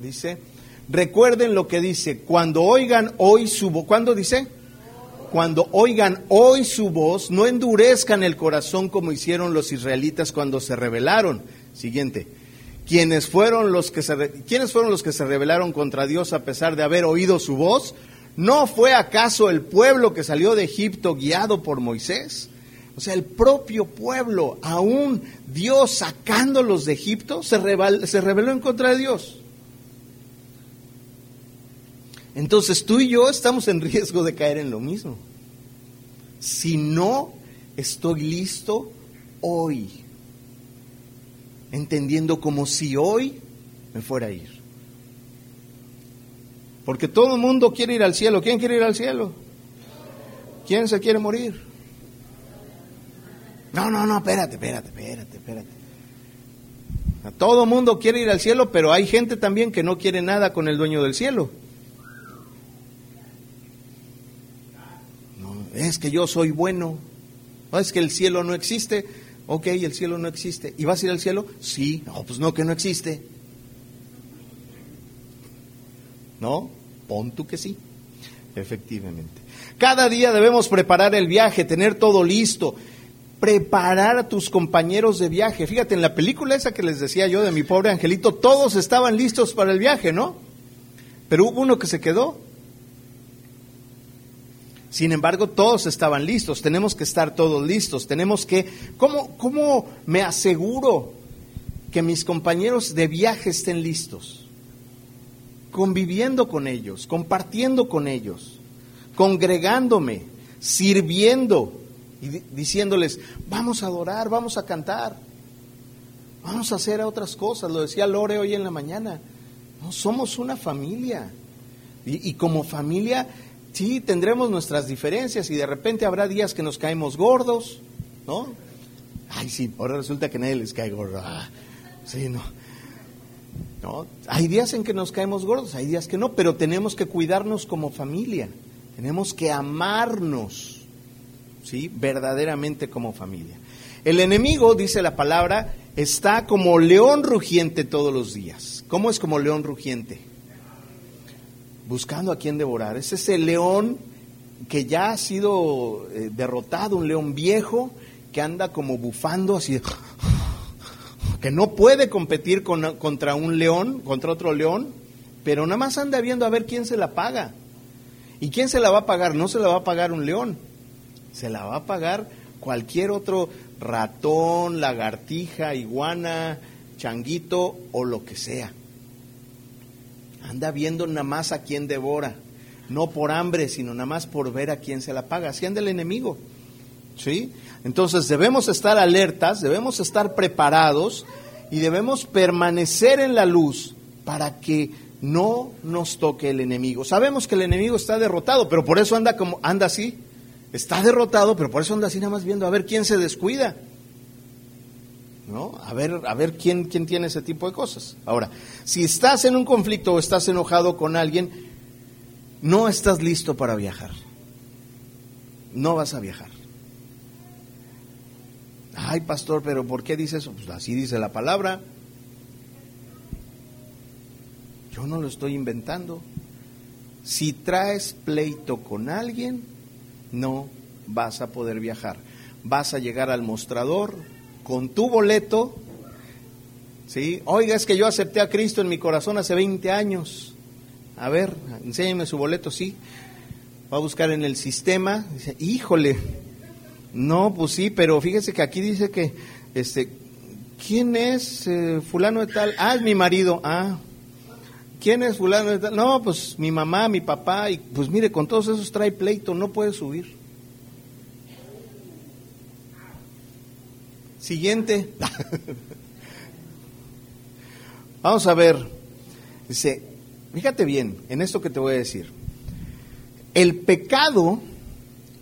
dice, recuerden lo que dice, cuando oigan hoy su voz, ¿cuándo dice? Cuando oigan hoy su voz, no endurezcan el corazón como hicieron los israelitas cuando se rebelaron. Siguiente. ¿Quiénes fueron los que se, ¿quiénes fueron los que se rebelaron contra Dios a pesar de haber oído su voz? ¿No fue acaso el pueblo que salió de Egipto guiado por Moisés? O sea, el propio pueblo, aún Dios sacándolos de Egipto, se, se rebeló en contra de Dios. Entonces tú y yo estamos en riesgo de caer en lo mismo. Si no estoy listo hoy, entendiendo como si hoy me fuera a ir. Porque todo el mundo quiere ir al cielo. ¿Quién quiere ir al cielo? ¿Quién se quiere morir? No, no, no, espérate, espérate, espérate, espérate. Todo el mundo quiere ir al cielo, pero hay gente también que no quiere nada con el dueño del cielo. Es que yo soy bueno. No, es que el cielo no existe. Ok, el cielo no existe. ¿Y vas a ir al cielo? Sí. No, pues no, que no existe. ¿No? Pon tú que sí. Efectivamente. Cada día debemos preparar el viaje, tener todo listo, preparar a tus compañeros de viaje. Fíjate, en la película esa que les decía yo de mi pobre angelito, todos estaban listos para el viaje, ¿no? Pero hubo uno que se quedó. Sin embargo, todos estaban listos, tenemos que estar todos listos, tenemos que, ¿cómo, cómo me aseguro que mis compañeros de viaje estén listos? Conviviendo con ellos, compartiendo con ellos, congregándome, sirviendo y diciéndoles, vamos a adorar, vamos a cantar, vamos a hacer otras cosas. Lo decía Lore hoy en la mañana, no somos una familia. Y, y como familia Sí, tendremos nuestras diferencias y de repente habrá días que nos caemos gordos, ¿no? Ay, sí, ahora resulta que nadie les cae gordo. Ah, sí, no. No, hay días en que nos caemos gordos, hay días que no, pero tenemos que cuidarnos como familia. Tenemos que amarnos, ¿sí? Verdaderamente como familia. El enemigo, dice la palabra, está como león rugiente todos los días. ¿Cómo es como león rugiente? Buscando a quien devorar. Es ese león que ya ha sido eh, derrotado, un león viejo que anda como bufando así, que no puede competir con, contra un león, contra otro león, pero nada más anda viendo a ver quién se la paga. ¿Y quién se la va a pagar? No se la va a pagar un león, se la va a pagar cualquier otro ratón, lagartija, iguana, changuito o lo que sea. Anda viendo nada más a quién devora, no por hambre, sino nada más por ver a quién se la paga. Así anda el enemigo. ¿Sí? Entonces debemos estar alertas, debemos estar preparados y debemos permanecer en la luz para que no nos toque el enemigo. Sabemos que el enemigo está derrotado, pero por eso anda como anda así. Está derrotado, pero por eso anda así nada más viendo a ver quién se descuida. ¿No? A ver, a ver quién, quién tiene ese tipo de cosas. Ahora, si estás en un conflicto o estás enojado con alguien, no estás listo para viajar. No vas a viajar. Ay, pastor, pero ¿por qué dice eso? Pues así dice la palabra. Yo no lo estoy inventando. Si traes pleito con alguien, no vas a poder viajar. Vas a llegar al mostrador, con tu boleto, ¿sí? Oiga, es que yo acepté a Cristo en mi corazón hace 20 años. A ver, enséñeme su boleto, sí. Va a buscar en el sistema. Dice, híjole, no, pues sí, pero fíjese que aquí dice que, este, ¿quién es eh, fulano de tal? Ah, es mi marido. Ah, ¿quién es fulano de tal? No, pues mi mamá, mi papá, y pues mire, con todos esos trae pleito, no puede subir. Siguiente. Vamos a ver. Dice, fíjate bien en esto que te voy a decir. El pecado,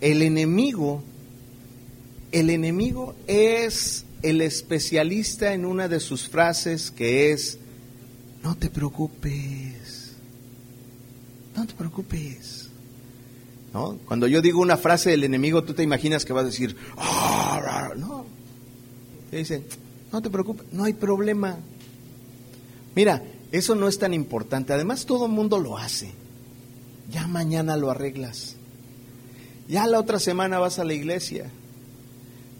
el enemigo, el enemigo es el especialista en una de sus frases que es, no te preocupes, no te preocupes. ¿No? Cuando yo digo una frase del enemigo, tú te imaginas que vas a decir, ah, no, y dice, no te preocupes, no hay problema. Mira, eso no es tan importante. Además, todo el mundo lo hace. Ya mañana lo arreglas. Ya la otra semana vas a la iglesia.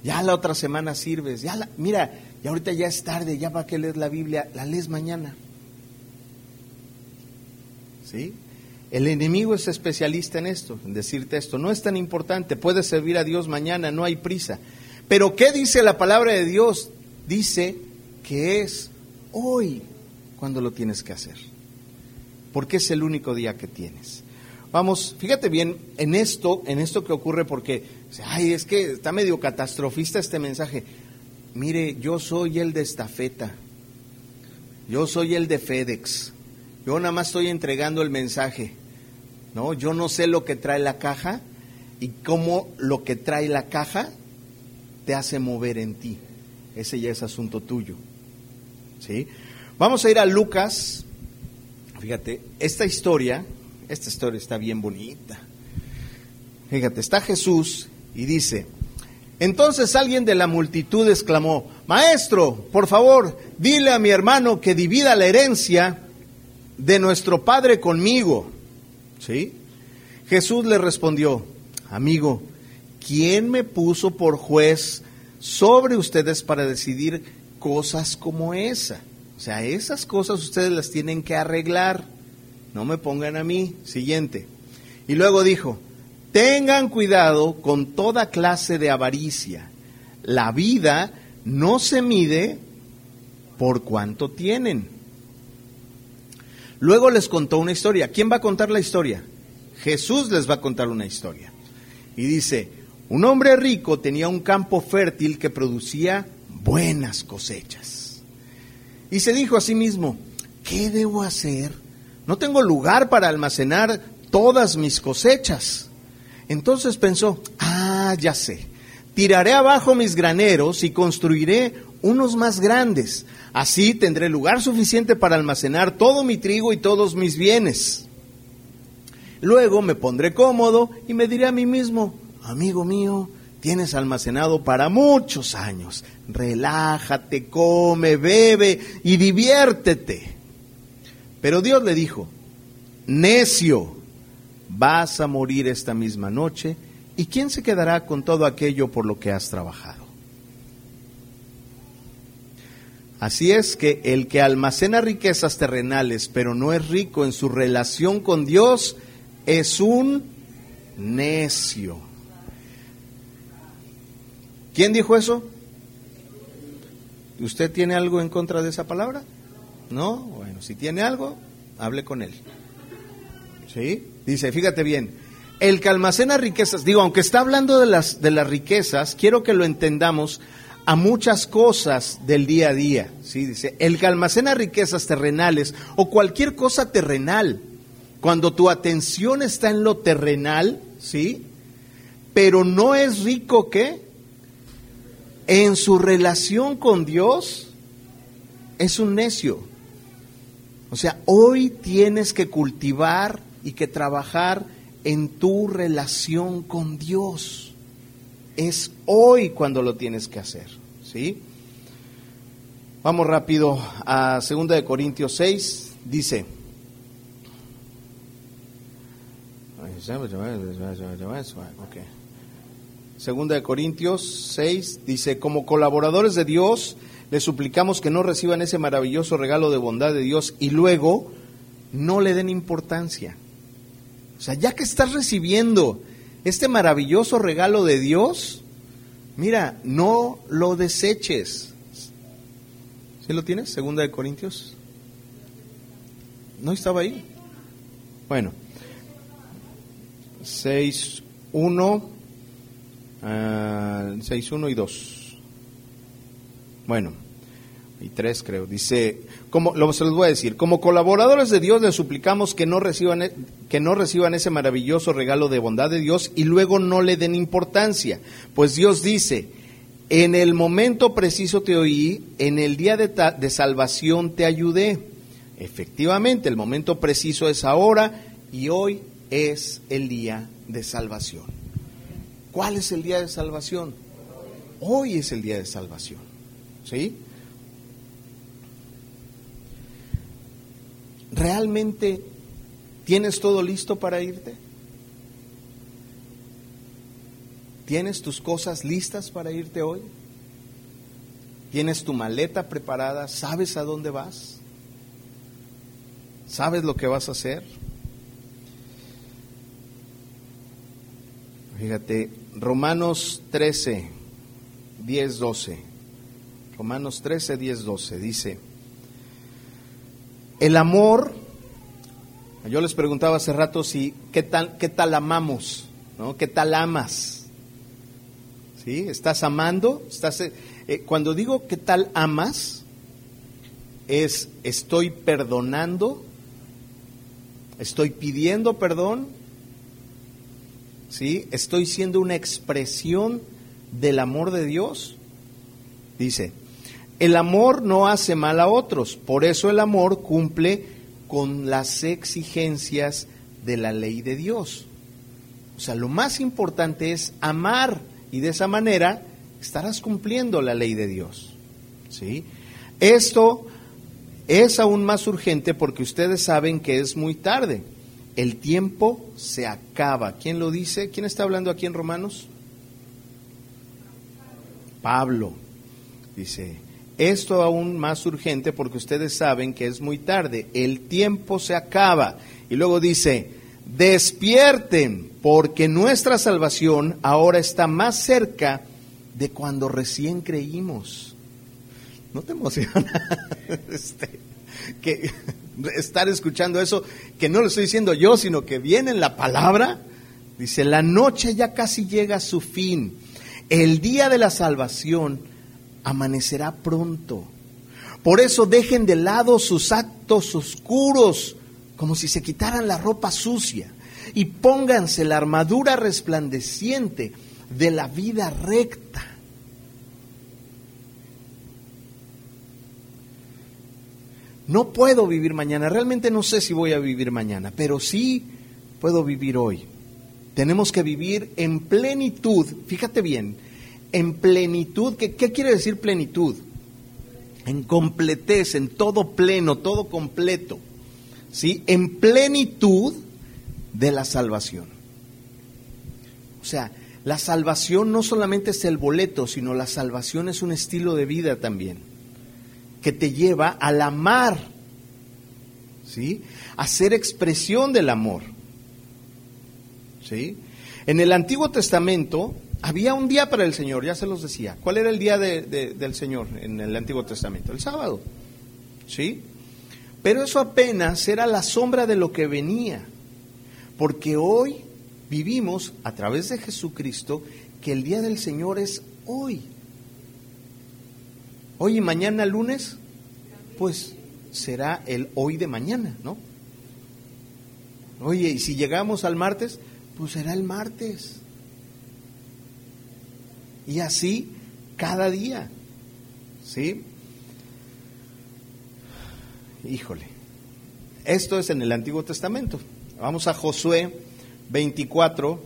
Ya la otra semana sirves. Ya mira, y ahorita ya es tarde, ya para que lees la Biblia, la lees mañana. ¿Sí? El enemigo es especialista en esto, en decirte esto. No es tan importante, puedes servir a Dios mañana, no hay prisa. Pero ¿qué dice la palabra de Dios? Dice que es hoy cuando lo tienes que hacer. Porque es el único día que tienes. Vamos, fíjate bien en esto, en esto que ocurre porque, ay, es que está medio catastrofista este mensaje. Mire, yo soy el de estafeta. Yo soy el de FedEx. Yo nada más estoy entregando el mensaje. No, yo no sé lo que trae la caja y cómo lo que trae la caja te hace mover en ti. Ese ya es asunto tuyo. ¿Sí? Vamos a ir a Lucas. Fíjate, esta historia, esta historia está bien bonita. Fíjate, está Jesús y dice, Entonces alguien de la multitud exclamó, Maestro, por favor, dile a mi hermano que divida la herencia de nuestro padre conmigo. ¿Sí? Jesús le respondió, Amigo, ¿quién me puso por juez sobre ustedes para decidir cosas como esa? O sea, esas cosas ustedes las tienen que arreglar. No me pongan a mí. Siguiente. Y luego dijo, tengan cuidado con toda clase de avaricia. La vida no se mide por cuánto tienen. Luego les contó una historia. ¿Quién va a contar la historia? Jesús les va a contar una historia. Y dice, un hombre rico tenía un campo fértil que producía buenas cosechas. Y se dijo a sí mismo, ¿qué debo hacer? No tengo lugar para almacenar todas mis cosechas. Entonces pensó, ah, ya sé, tiraré abajo mis graneros y construiré unos más grandes. Así tendré lugar suficiente para almacenar todo mi trigo y todos mis bienes. Luego me pondré cómodo y me diré a mí mismo, amigo mío, tienes almacenado para muchos años. Relájate, come, bebe y diviértete. Pero Dios le dijo, necio, vas a morir esta misma noche, ¿y quién se quedará con todo aquello por lo que has trabajado? Así es que el que almacena riquezas terrenales, pero no es rico en su relación con Dios, es un necio. ¿Quién dijo eso? ¿Usted tiene algo en contra de esa palabra? ¿No? Bueno, si tiene algo, hable con él. ¿Sí? Dice, fíjate bien, el que almacena riquezas, digo, aunque está hablando de las, de las riquezas, quiero que lo entendamos a muchas cosas del día a día. ¿sí? Dice, el que almacena riquezas terrenales o cualquier cosa terrenal, cuando tu atención está en lo terrenal, ¿sí? Pero no es rico, ¿qué? En su relación con Dios, es un necio. O sea, hoy tienes que cultivar y que trabajar en tu relación con Dios. Es hoy cuando lo tienes que hacer, ¿sí? Vamos rápido a 2 de Corintios 6, dice Segunda de Corintios 6 dice, como colaboradores de Dios, le suplicamos que no reciban ese maravilloso regalo de bondad de Dios y luego no le den importancia. O sea, ya que estás recibiendo este maravilloso regalo de Dios, mira, no lo deseches. ¿Sí lo tienes? Segunda de Corintios. ¿No estaba ahí? Bueno, 6, 1, 6, 1 y 2. Bueno, y 3 creo. Dice, como, se los voy a decir, como colaboradores de Dios les suplicamos que no, reciban, e, que no reciban ese maravilloso regalo de bondad de Dios y luego no le den importancia. Pues Dios dice, en el momento preciso te oí, en el día de, de salvación te ayudé. Efectivamente, el momento preciso es ahora y hoy es el día de salvación. ¿Cuál es el día de salvación? Hoy es el día de salvación. ¿Sí? ¿Realmente tienes todo listo para irte? ¿Tienes tus cosas listas para irte hoy? ¿Tienes tu maleta preparada? ¿Sabes a dónde vas? ¿Sabes lo que vas a hacer? Fíjate, Romanos 13, 10, 12. Romanos 13, 10, 12 dice, el amor, yo les preguntaba hace rato si qué tal, qué tal amamos, ¿no? ¿Qué tal amas? ¿Sí? ¿Estás amando? ¿Estás, eh, eh, cuando digo qué tal amas, es estoy perdonando, estoy pidiendo perdón, ¿sí? Estoy siendo una expresión del amor de Dios. Dice, el amor no hace mal a otros, por eso el amor cumple con las exigencias de la ley de Dios. O sea, lo más importante es amar y de esa manera estarás cumpliendo la ley de Dios. ¿Sí? Esto es aún más urgente porque ustedes saben que es muy tarde. El tiempo se acaba. ¿Quién lo dice? ¿Quién está hablando aquí en Romanos? Pablo. Dice, esto aún más urgente porque ustedes saben que es muy tarde. El tiempo se acaba. Y luego dice, despierten porque nuestra salvación ahora está más cerca de cuando recién creímos. ¿No te emociona este, que estar escuchando eso? Que no lo estoy diciendo yo, sino que viene en la palabra. Dice, la noche ya casi llega a su fin. El día de la salvación amanecerá pronto. Por eso dejen de lado sus actos oscuros, como si se quitaran la ropa sucia, y pónganse la armadura resplandeciente de la vida recta. No puedo vivir mañana, realmente no sé si voy a vivir mañana, pero sí puedo vivir hoy. Tenemos que vivir en plenitud, fíjate bien, en plenitud, ¿qué, quiere decir plenitud? En completez, en todo pleno, todo completo, ¿sí? En plenitud de la salvación. O sea, la salvación no solamente es el boleto, sino la salvación es un estilo de vida también que te lleva al amar, ¿sí? A ser expresión del amor, ¿sí? En el Antiguo Testamento había un día para el Señor, ya se los decía. ¿Cuál era el día del Señor en el Antiguo Testamento? El sábado, ¿sí? Pero eso apenas era la sombra de lo que venía, porque hoy vivimos a través de Jesucristo que el día del Señor es hoy. Hoy y mañana lunes, pues será el hoy de mañana, ¿no? Oye, y si llegamos al martes, pues será el martes. Y así cada día, ¿sí? Híjole, esto es en el Antiguo Testamento. Vamos a Josué 24,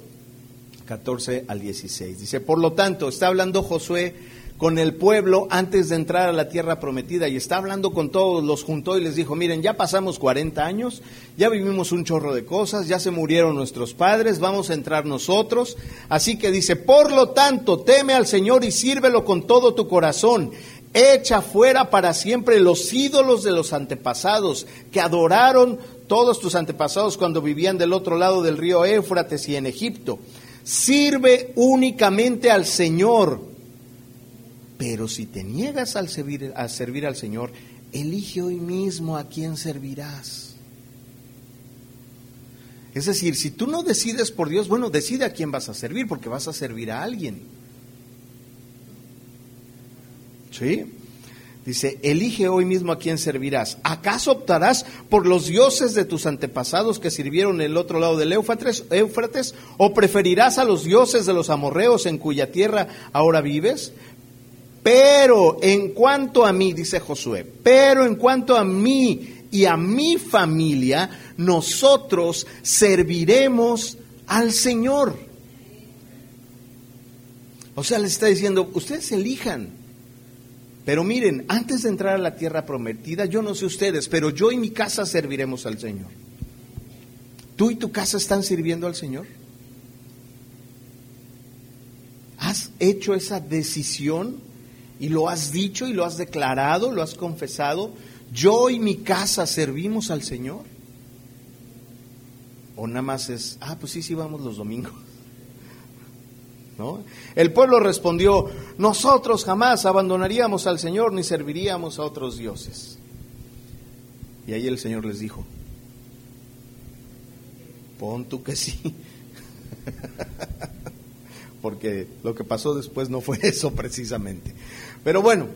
14 al 16. Dice, por lo tanto, está hablando Josué con el pueblo antes de entrar a la tierra prometida y está hablando con todos, los juntó y les dijo, miren, ya pasamos 40 años, ya vivimos un chorro de cosas, ya se murieron nuestros padres, vamos a entrar nosotros. Así que dice, por lo tanto, teme al Señor y sírvelo con todo tu corazón. Echa fuera para siempre los ídolos de los antepasados que adoraron todos tus antepasados cuando vivían del otro lado del río Éufrates y en Egipto. Sirve únicamente al Señor pero si te niegas al servir, a servir al Señor, elige hoy mismo a quién servirás. Es decir, si tú no decides por Dios, bueno, decide a quién vas a servir, porque vas a servir a alguien. ¿Sí? Dice, elige hoy mismo a quién servirás. ¿Acaso optarás por los dioses de tus antepasados que sirvieron el otro lado del Éufrates, Éufrates? ¿O preferirás a los dioses de los amorreos en cuya tierra ahora vives? Pero en cuanto a mí, dice Josué, pero en cuanto a mí y a mi familia, nosotros serviremos al Señor. O sea, les está diciendo, ustedes elijan. Pero miren, antes de entrar a la tierra prometida, yo no sé ustedes, pero yo y mi casa serviremos al Señor. ¿Tú y tu casa están sirviendo al Señor? ¿Has hecho esa decisión? Y lo has dicho y lo has declarado, lo has confesado, yo y mi casa servimos al Señor. O nada más es, ah, pues sí, sí vamos los domingos. ¿No? El pueblo respondió, nosotros jamás abandonaríamos al Señor ni serviríamos a otros dioses. Y ahí el Señor les dijo, pon tú que sí. Porque lo que pasó después no fue eso precisamente. Pero bueno,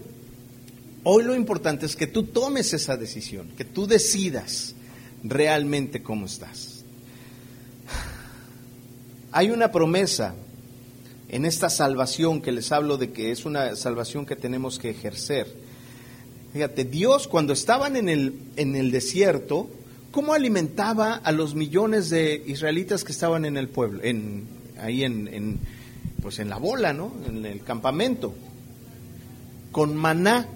hoy lo importante es que tú tomes esa decisión, que tú decidas realmente cómo estás. Hay una promesa en esta salvación que les hablo de que es una salvación que tenemos que ejercer. Fíjate, Dios cuando estaban en el, en el desierto, ¿cómo alimentaba a los millones de israelitas que estaban en el pueblo, en, ahí en, pues en la bola, ¿no? En el campamento. Con maná.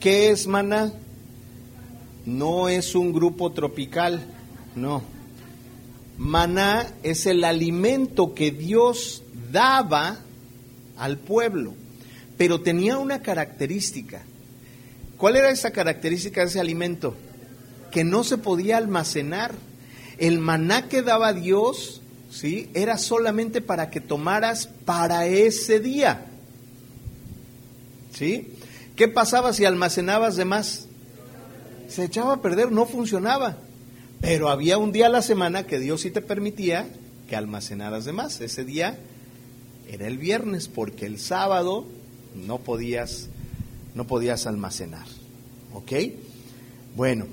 ¿Qué es maná? No es un grupo tropical, no. Maná es el alimento que Dios daba al pueblo, pero tenía una característica. ¿Cuál era esa característica de ese alimento? Que no se podía almacenar. El maná que daba Dios, ¿sí? Era solamente para que tomaras para ese día. ¿Sí? ¿Qué pasaba si almacenabas de más? Se echaba a perder, no funcionaba. Pero había un día a la semana que Dios sí te permitía que almacenaras de más. Ese día era el viernes, porque el sábado no podías, no podías almacenar. ¿Ok? Bueno,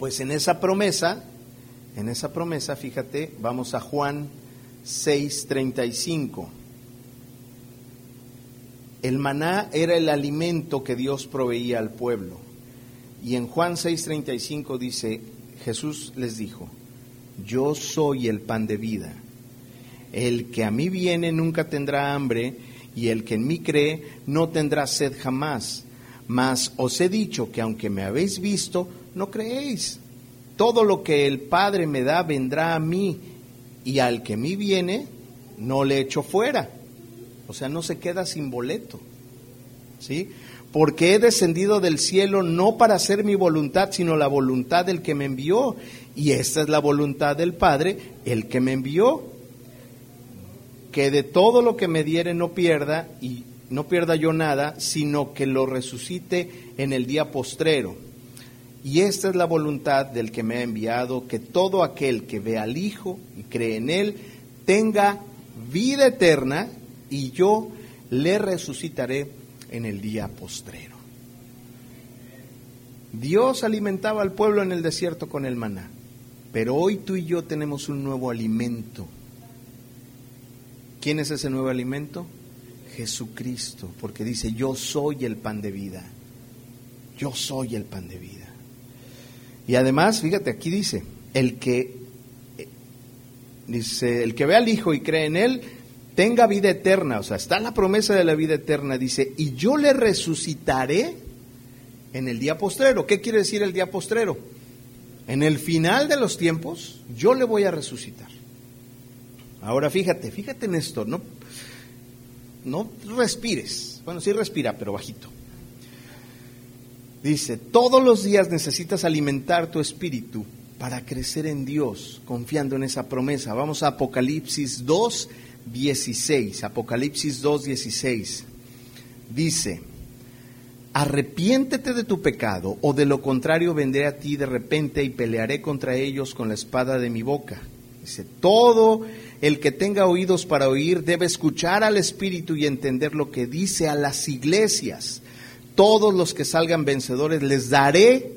pues en esa promesa, en esa promesa, fíjate, vamos a Juan 6:35. El maná era el alimento que Dios proveía al pueblo. Y en Juan 6:35 dice, Jesús les dijo, yo soy el pan de vida. El que a mí viene nunca tendrá hambre, y el que en mí cree no tendrá sed jamás. Mas os he dicho que aunque me habéis visto, no creéis. Todo lo que el Padre me da vendrá a mí, y al que a mí viene, no le echo fuera. O sea, no se queda sin boleto. ¿Sí? porque he descendido del cielo no para hacer mi voluntad, sino la voluntad del que me envió. Y esta es la voluntad del Padre, el que me envió. Que de todo lo que me diere no pierda, y no pierda yo nada, sino que lo resucite en el día postrero. Y esta es la voluntad del que me ha enviado, que todo aquel que ve al Hijo y cree en Él tenga vida eterna, y yo le resucitaré en el día postrero. Dios alimentaba al pueblo en el desierto con el maná, pero hoy tú y yo tenemos un nuevo alimento. ¿Quién es ese nuevo alimento? Jesucristo, porque dice, yo soy el pan de vida. Yo soy el pan de vida. Y además, fíjate, aquí dice, el que eh, dice, el que ve al Hijo y cree en él, tenga vida eterna, o sea, está la promesa de la vida eterna, dice, y yo le resucitaré en el día postrero. ¿Qué quiere decir el día postrero? En el final de los tiempos, yo le voy a resucitar. Ahora fíjate, fíjate en esto, no, no respires, bueno, sí respira, pero bajito. Dice, todos los días necesitas alimentar tu espíritu para crecer en Dios, confiando en esa promesa. Vamos a Apocalipsis 2, 16, Apocalipsis 2, 16, dice, arrepiéntete de tu pecado, o de lo contrario vendré a ti de repente y pelearé contra ellos con la espada de mi boca. Dice, todo el que tenga oídos para oír debe escuchar al Espíritu y entender lo que dice a las iglesias. Todos los que salgan vencedores les daré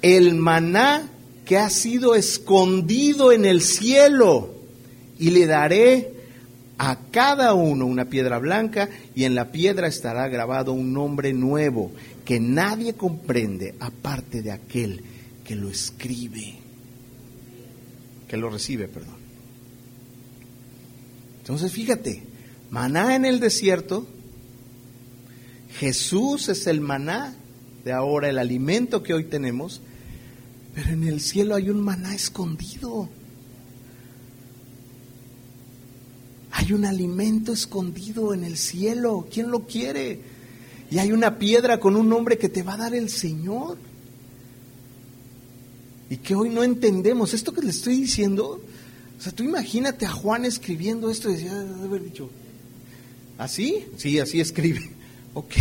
el maná que ha sido escondido en el cielo y le daré a cada uno una piedra blanca y en la piedra estará grabado un nombre nuevo que nadie comprende aparte de aquel que lo escribe, que lo recibe, perdón. Entonces fíjate, maná en el desierto, Jesús es el maná de ahora, el alimento que hoy tenemos, pero en el cielo hay un maná escondido. Hay un alimento escondido en el cielo. ¿Quién lo quiere? Y hay una piedra con un nombre que te va a dar el Señor. Y que hoy no entendemos. Esto que le estoy diciendo, o sea, tú imagínate a Juan escribiendo esto y decía, de haber dicho, ¿así? Sí, así escribe. Ok,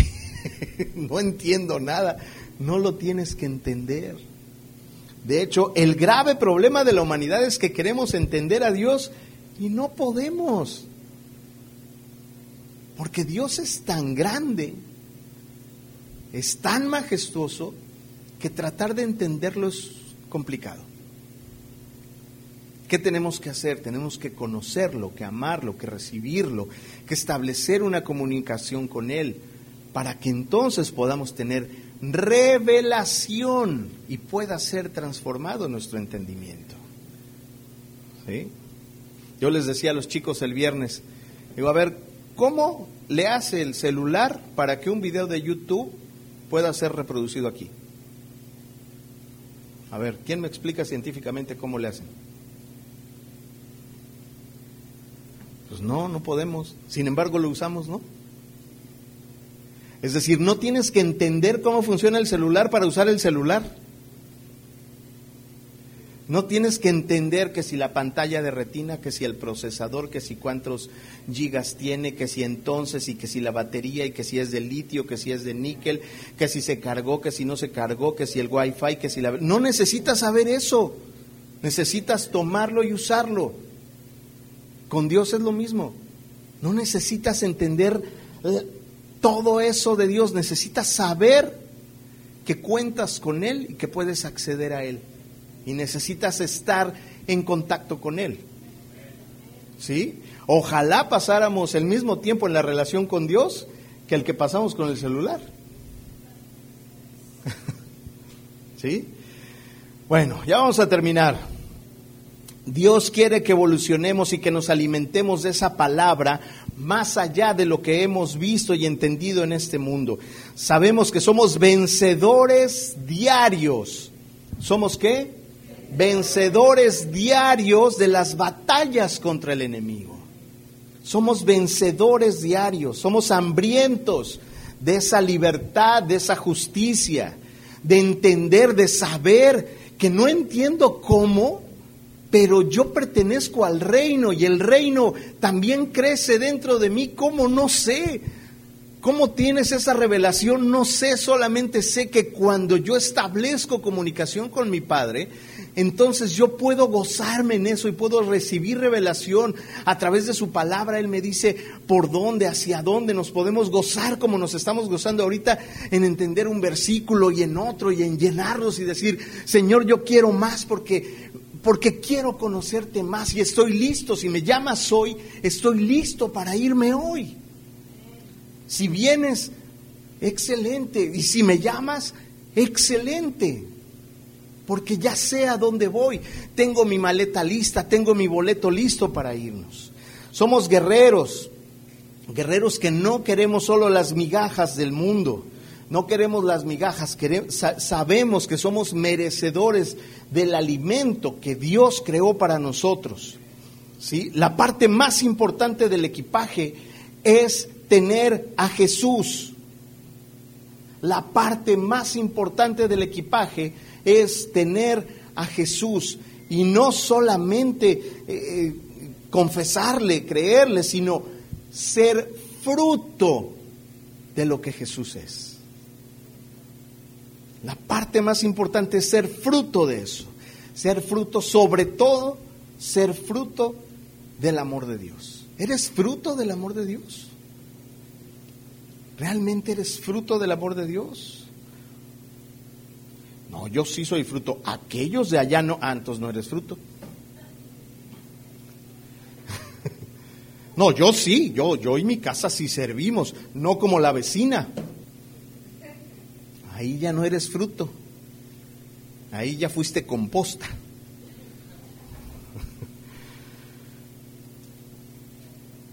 no entiendo nada. No lo tienes que entender. De hecho, el grave problema de la humanidad es que queremos entender a Dios y no podemos. Porque Dios es tan grande, es tan majestuoso, que tratar de entenderlo es complicado. ¿Qué tenemos que hacer? Tenemos que conocerlo, que amarlo, que recibirlo, que establecer una comunicación con Él, para que entonces podamos tener revelación y pueda ser transformado nuestro entendimiento. ¿Sí? Yo les decía a los chicos el viernes, digo, a ver, ¿Cómo le hace el celular para que un video de YouTube pueda ser reproducido aquí? A ver, ¿quién me explica científicamente cómo le hacen? Pues no, no podemos. Sin embargo, lo usamos, ¿no? Es decir, no tienes que entender cómo funciona el celular para usar el celular. No tienes que entender que si la pantalla de retina, que si el procesador, que si cuántos gigas tiene, que si entonces y que si la batería y que si es de litio, que si es de níquel, que si se cargó, que si no se cargó, que si el wifi, que si la... No necesitas saber eso. Necesitas tomarlo y usarlo. Con Dios es lo mismo. No necesitas entender eh, todo eso de Dios. Necesitas saber que cuentas con Él y que puedes acceder a Él y necesitas estar en contacto con Él. ¿Sí? Ojalá pasáramos el mismo tiempo en la relación con Dios que el que pasamos con el celular. ¿Sí? Bueno, ya vamos a terminar. Dios quiere que evolucionemos y que nos alimentemos de esa palabra más allá de lo que hemos visto y entendido en este mundo. Sabemos que somos vencedores diarios. ¿Somos qué? Vencedores diarios de las batallas contra el enemigo. Somos vencedores diarios, somos hambrientos de esa libertad, de esa justicia, de entender, de saber que no entiendo cómo, pero yo pertenezco al reino y el reino también crece dentro de mí, ¿cómo no sé? ¿Cómo tienes esa revelación? No sé, solamente sé que cuando yo establezco comunicación con mi Padre, entonces yo puedo gozarme en eso y puedo recibir revelación a través de su palabra. Él me dice por dónde, hacia dónde nos podemos gozar como nos estamos gozando ahorita en entender un versículo y en otro y en llenarlos y decir, Señor, yo quiero más porque porque quiero conocerte más y estoy listo. Si me llamas hoy, estoy listo para irme hoy. Si vienes, excelente. Y si me llamas, excelente porque ya sé a dónde voy. Tengo mi maleta lista, tengo mi boleto listo para irnos. Somos guerreros, guerreros que no queremos solo las migajas del mundo, no queremos las migajas, sabemos que somos merecedores del alimento que Dios creó para nosotros. ¿sí? La parte más importante del equipaje es tener a Jesús. La parte más importante del equipaje es tener a Jesús y no solamente eh, eh, confesarle, creerle, sino ser fruto de lo que Jesús es. La parte más importante es ser fruto de eso, ser fruto sobre todo, ser fruto del amor de Dios. ¿Eres fruto del amor de Dios? ¿Realmente eres fruto del amor de Dios? No, yo sí soy fruto. Aquellos de allá no, ah, no eres fruto. no, yo sí, yo, yo y mi casa sí servimos, no como la vecina. Ahí ya no eres fruto. Ahí ya fuiste composta.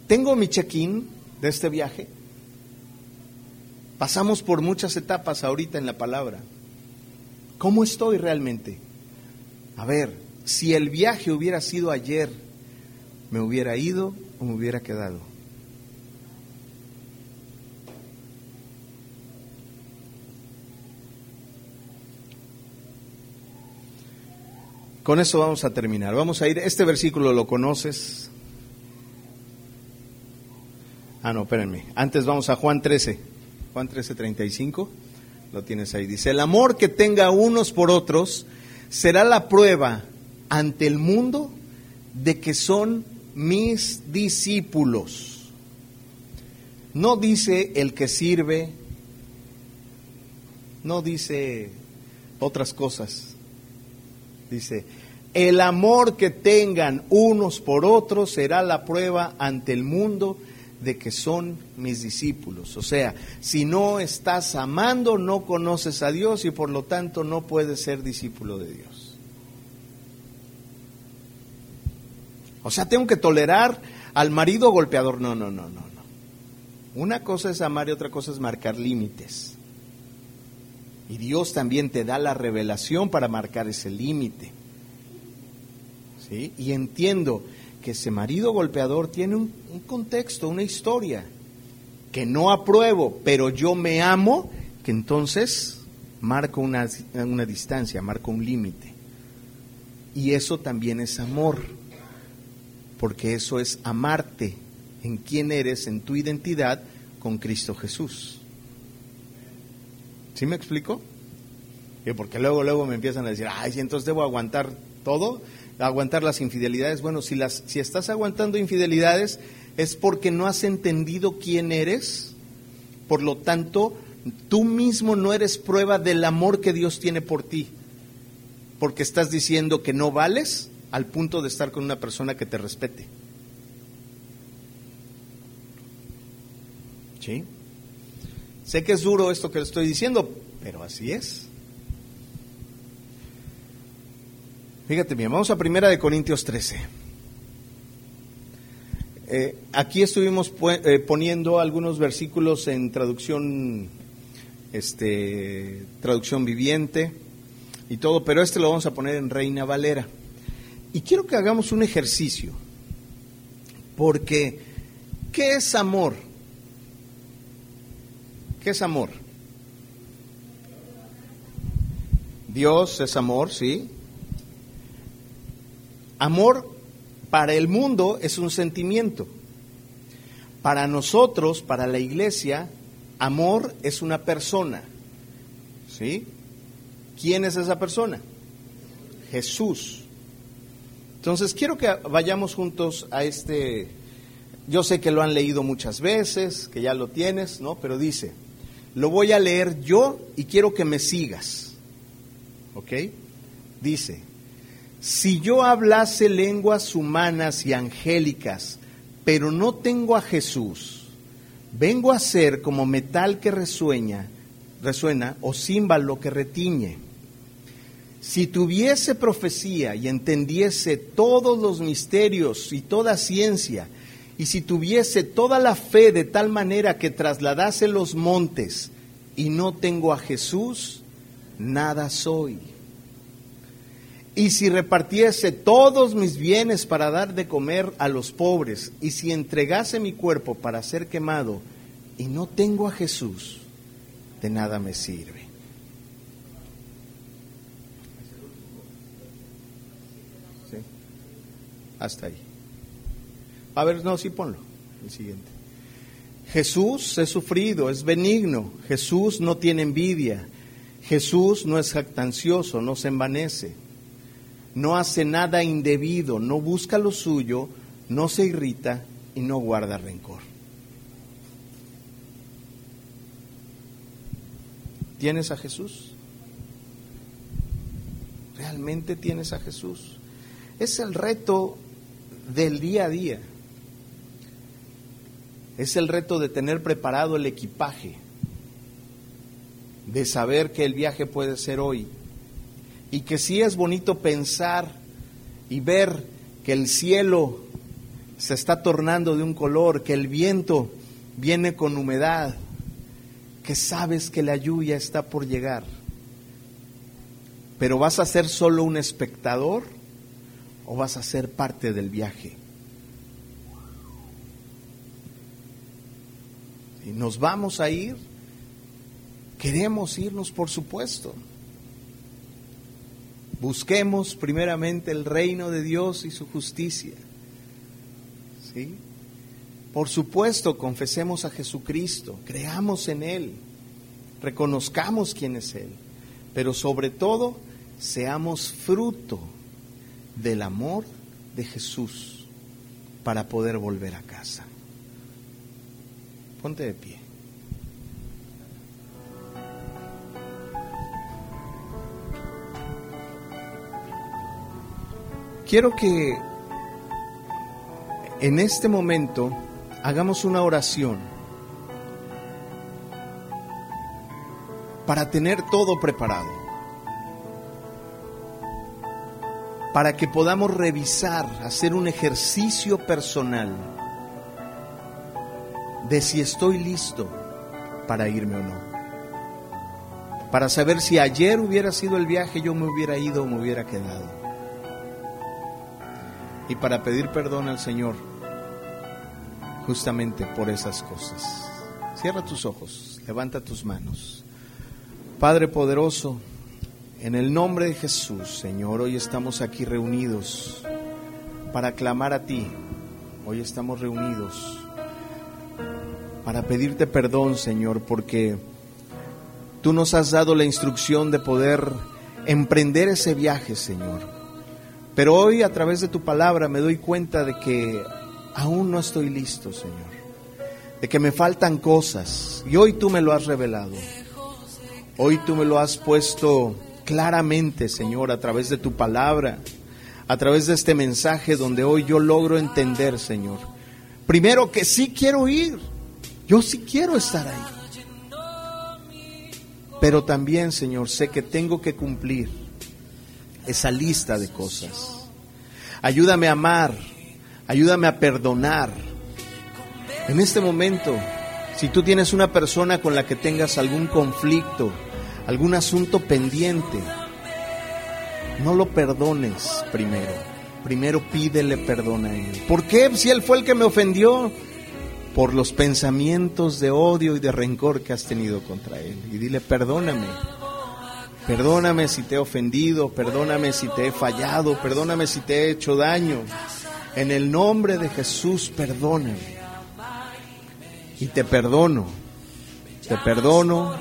Tengo mi check-in de este viaje. Pasamos por muchas etapas ahorita en la palabra. ¿Cómo estoy realmente? A ver, si el viaje hubiera sido ayer, ¿me hubiera ido o me hubiera quedado? Con eso vamos a terminar. Vamos a ir, este versículo lo conoces. Ah, no, espérenme. Antes vamos a Juan 13. Juan 13, 35. Lo tienes ahí. Dice, el amor que tenga unos por otros será la prueba ante el mundo de que son mis discípulos. No dice el que sirve, no dice otras cosas. Dice, el amor que tengan unos por otros será la prueba ante el mundo de que son mis discípulos. O sea, si no estás amando, no conoces a Dios y por lo tanto no puedes ser discípulo de Dios. O sea, tengo que tolerar al marido golpeador. No, no, no, no, no. Una cosa es amar y otra cosa es marcar límites. Y Dios también te da la revelación para marcar ese límite. ¿Sí? Y entiendo que ese marido golpeador tiene un, contexto, una historia, que no apruebo, pero yo me amo, que entonces marco una, una distancia, marco un límite. Y eso también es amor, porque eso es amarte en quién eres, en tu identidad con Cristo Jesús. ¿Sí me explico? Porque luego, luego me empiezan a decir, ay, entonces debo aguantar todo, aguantar las infidelidades. Bueno, si, las, si estás aguantando infidelidades es porque no has entendido quién eres, por lo tanto, tú mismo no eres prueba del amor que Dios tiene por ti porque estás diciendo que no vales al punto de estar con una persona que te respete. ¿Sí? Sé que es duro esto que estoy diciendo, pero así es. Fíjate bien, vamos a primera de Corintios 13. Eh, aquí estuvimos eh, poniendo algunos versículos en traducción, este, traducción viviente y todo, pero este lo vamos a poner en Reina Valera. Y quiero que hagamos un ejercicio, porque ¿qué es amor? ¿Qué es amor? Dios es amor, sí. Amor para el mundo es un sentimiento. Para nosotros, para la iglesia, amor es una persona. ¿Sí? ¿Quién es esa persona? Jesús. Entonces quiero que vayamos juntos a este, yo sé que lo han leído muchas veces, que ya lo tienes, ¿no? Pero dice, lo voy a leer yo y quiero que me sigas. ¿Ok? Dice, si yo hablase lenguas humanas y angélicas, pero no tengo a Jesús, vengo a ser como metal que resuena, resuena o címbalo que retiñe. Si tuviese profecía y entendiese todos los misterios y toda ciencia, y si tuviese toda la fe de tal manera que trasladase los montes y no tengo a Jesús, nada soy. Y si repartiese todos mis bienes para dar de comer a los pobres, y si entregase mi cuerpo para ser quemado, y no tengo a Jesús, de nada me sirve. Hasta ahí. A ver, no, sí ponlo. El siguiente. Jesús es sufrido, es benigno. Jesús no tiene envidia. Jesús no es jactancioso, no se envanece. No hace nada indebido, no busca lo suyo, no se irrita y no guarda rencor. ¿Tienes a Jesús? ¿Realmente tienes a Jesús? Es el reto del día a día. Es el reto de tener preparado el equipaje, de saber que el viaje puede ser hoy y que sí es bonito pensar y ver que el cielo se está tornando de un color, que el viento viene con humedad, que sabes que la lluvia está por llegar. Pero vas a ser solo un espectador o vas a ser parte del viaje? Y nos vamos a ir. Queremos irnos, por supuesto. Busquemos primeramente el reino de Dios y su justicia. ¿Sí? Por supuesto, confesemos a Jesucristo, creamos en Él, reconozcamos quién es Él, pero sobre todo, seamos fruto del amor de Jesús para poder volver a casa. Ponte de pie. Quiero que en este momento hagamos una oración para tener todo preparado. para que podamos revisar, hacer un ejercicio personal de si estoy listo para irme o no. Para saber si ayer hubiera sido el viaje, yo me hubiera ido o me hubiera quedado. Y para pedir perdón al Señor justamente por esas cosas. Cierra tus ojos, levanta tus manos. Padre poderoso, en el nombre de Jesús, Señor, hoy estamos aquí reunidos para clamar a ti. Hoy estamos reunidos para pedirte perdón, Señor, porque tú nos has dado la instrucción de poder emprender ese viaje, Señor. Pero hoy a través de tu palabra me doy cuenta de que aún no estoy listo, Señor. De que me faltan cosas. Y hoy tú me lo has revelado. Hoy tú me lo has puesto claramente, Señor, a través de tu palabra, a través de este mensaje donde hoy yo logro entender, Señor. Primero que sí quiero ir. Yo sí quiero estar ahí. Pero también, Señor, sé que tengo que cumplir esa lista de cosas. Ayúdame a amar, ayúdame a perdonar. En este momento, si tú tienes una persona con la que tengas algún conflicto, algún asunto pendiente, no lo perdones primero. Primero pídele perdón a él. ¿Por qué? Si él fue el que me ofendió. Por los pensamientos de odio y de rencor que has tenido contra él. Y dile, perdóname. Perdóname si te he ofendido, perdóname si te he fallado, perdóname si te he hecho daño. En el nombre de Jesús, perdóname. Y te perdono. Te perdono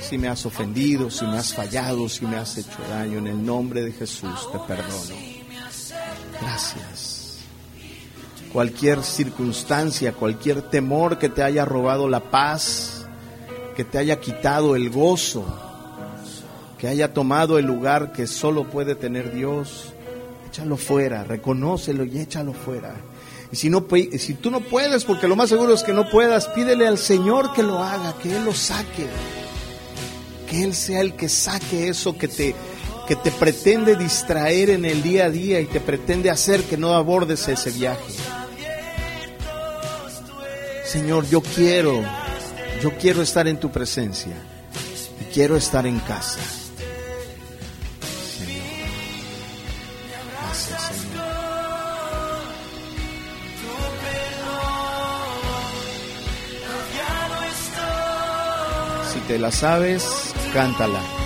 si me has ofendido, si me has fallado, si me has hecho daño. En el nombre de Jesús te perdono. Gracias. Cualquier circunstancia, cualquier temor que te haya robado la paz, que te haya quitado el gozo, que haya tomado el lugar que solo puede tener Dios, échalo fuera, reconócelo y échalo fuera. Y si, no, si tú no puedes, porque lo más seguro es que no puedas, pídele al Señor que lo haga, que Él lo saque. Que Él sea el que saque eso que te, que te pretende distraer en el día a día y te pretende hacer que no abordes ese viaje. Señor, yo quiero, yo quiero estar en tu presencia y quiero estar en casa. Te la sabes, cántala.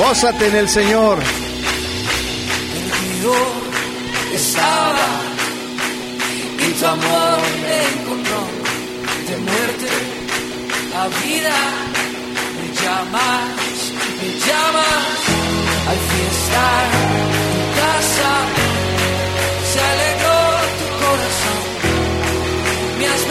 Gózate en el Señor. Perdido estaba y tu amor me encontró de muerte a vida. Me llamas, me llamas al fiesta tu casa. Se alegró tu corazón, me has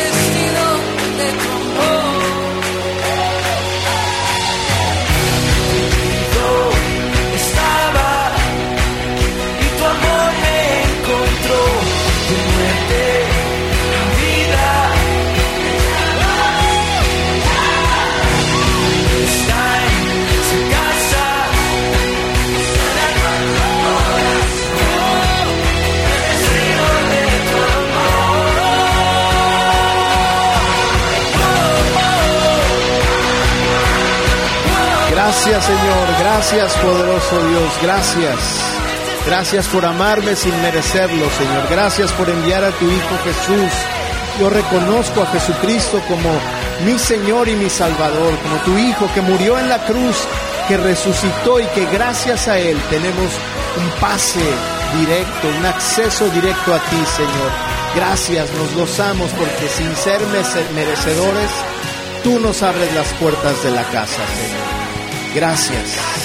Gracias Señor, gracias poderoso Dios, gracias. Gracias por amarme sin merecerlo, Señor. Gracias por enviar a tu Hijo Jesús. Yo reconozco a Jesucristo como mi Señor y mi Salvador, como tu Hijo que murió en la cruz, que resucitó y que gracias a Él tenemos un pase directo, un acceso directo a ti, Señor. Gracias, nos gozamos porque sin ser merecedores, tú nos abres las puertas de la casa, Señor. Gracias.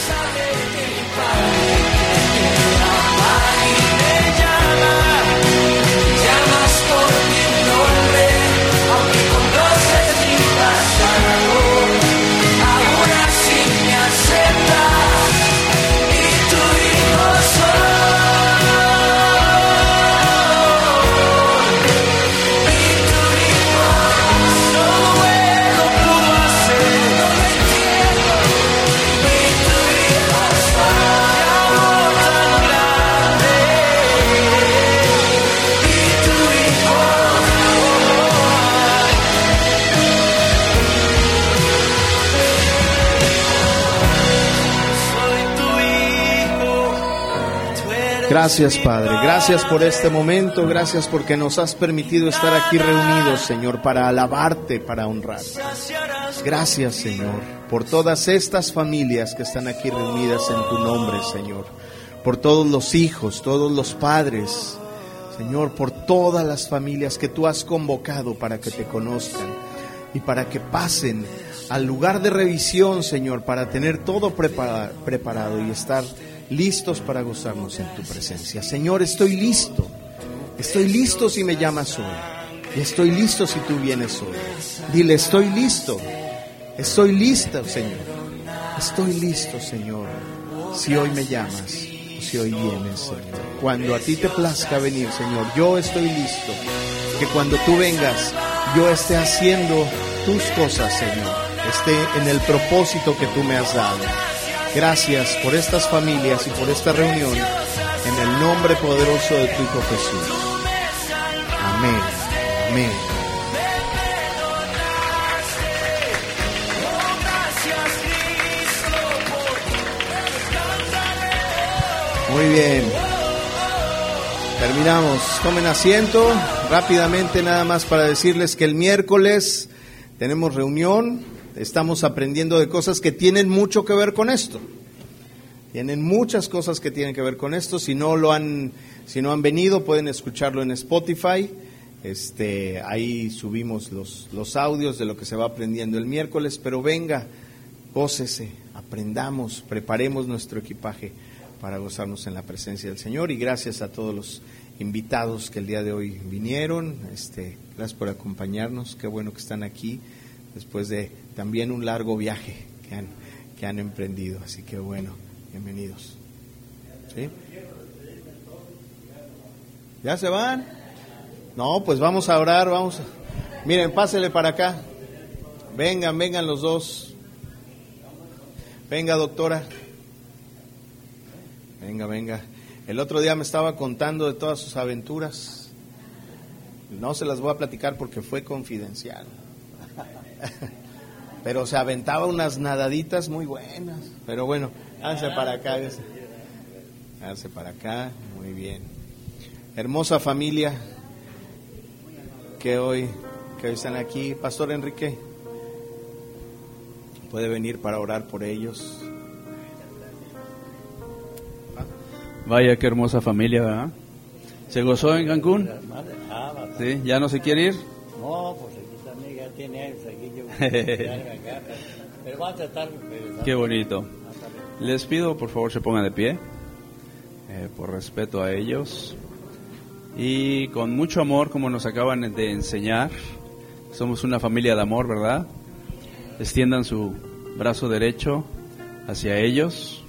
Gracias, Padre. Gracias por este momento. Gracias porque nos has permitido estar aquí reunidos, Señor, para alabarte, para honrar. Gracias, Señor, por todas estas familias que están aquí reunidas en tu nombre, Señor. Por todos los hijos, todos los padres, Señor, por todas las familias que tú has convocado para que te conozcan y para que pasen al lugar de revisión, Señor, para tener todo preparado y estar listos para gozarnos en tu presencia. Señor, estoy listo. Estoy listo si me llamas hoy. Y estoy listo si tú vienes hoy. Dile, estoy listo. Estoy listo, Señor. Estoy listo, Señor. Si hoy me llamas o si hoy vienes, Señor. Cuando a ti te plazca venir, Señor, yo estoy listo. Que cuando tú vengas, yo esté haciendo tus cosas, Señor. Esté en el propósito que tú me has dado. Gracias por estas familias y por esta reunión en el nombre poderoso de tu Hijo Jesús. Amén. Amén. Muy bien. Terminamos. Tomen asiento rápidamente nada más para decirles que el miércoles tenemos reunión estamos aprendiendo de cosas que tienen mucho que ver con esto. Tienen muchas cosas que tienen que ver con esto. Si no lo han, si no han venido, pueden escucharlo en Spotify. Este, ahí subimos los, los audios de lo que se va aprendiendo el miércoles. Pero venga, gócese, aprendamos, preparemos nuestro equipaje para gozarnos en la presencia del Señor. Y gracias a todos los invitados que el día de hoy vinieron. Este, gracias por acompañarnos. Qué bueno que están aquí después de también un largo viaje que han, que han emprendido. Así que bueno, bienvenidos. ¿Sí? ¿Ya se van? No, pues vamos a orar, vamos. Miren, pásele para acá. Vengan, vengan los dos. Venga, doctora. Venga, venga. El otro día me estaba contando de todas sus aventuras. No se las voy a platicar porque fue confidencial. Pero se aventaba unas nadaditas muy buenas. Pero bueno, háganse para acá. Háganse para acá. Muy bien. Hermosa familia que hoy, que hoy están aquí. Pastor Enrique, puede venir para orar por ellos. Vaya, qué hermosa familia, ¿verdad? ¿Se gozó en Cancún? ¿Sí? ¿Ya no se quiere ir? No, pues tiene Qué bonito. Les pido, por favor, se pongan de pie, eh, por respeto a ellos. Y con mucho amor, como nos acaban de enseñar, somos una familia de amor, ¿verdad? Extiendan su brazo derecho hacia ellos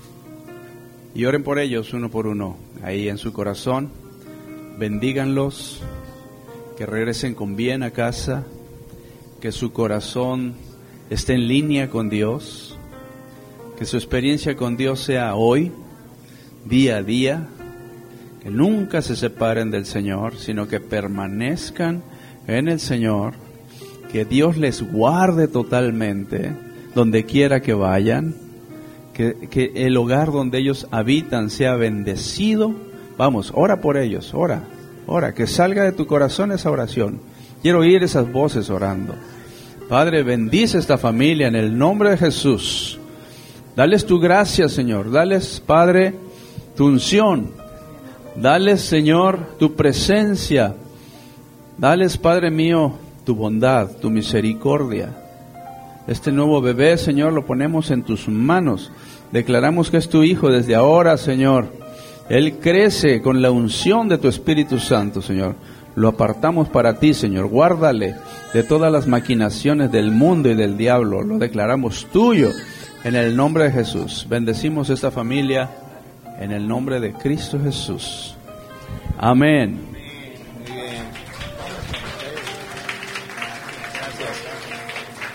y oren por ellos uno por uno, ahí en su corazón. Bendíganlos, que regresen con bien a casa que su corazón esté en línea con Dios, que su experiencia con Dios sea hoy, día a día, que nunca se separen del Señor, sino que permanezcan en el Señor, que Dios les guarde totalmente donde quiera que vayan, que, que el hogar donde ellos habitan sea bendecido. Vamos, ora por ellos, ora, ora, que salga de tu corazón esa oración. Quiero oír esas voces orando. Padre, bendice esta familia en el nombre de Jesús. Dales tu gracia, Señor. Dales, Padre, tu unción. Dales, Señor, tu presencia. Dales, Padre mío, tu bondad, tu misericordia. Este nuevo bebé, Señor, lo ponemos en tus manos. Declaramos que es tu Hijo desde ahora, Señor. Él crece con la unción de tu Espíritu Santo, Señor. Lo apartamos para ti, Señor. Guárdale de todas las maquinaciones del mundo y del diablo. Lo declaramos tuyo en el nombre de Jesús. Bendecimos esta familia en el nombre de Cristo Jesús. Amén.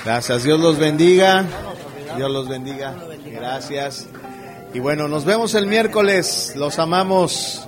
Gracias, Dios los bendiga. Dios los bendiga. Gracias. Y bueno, nos vemos el miércoles. Los amamos.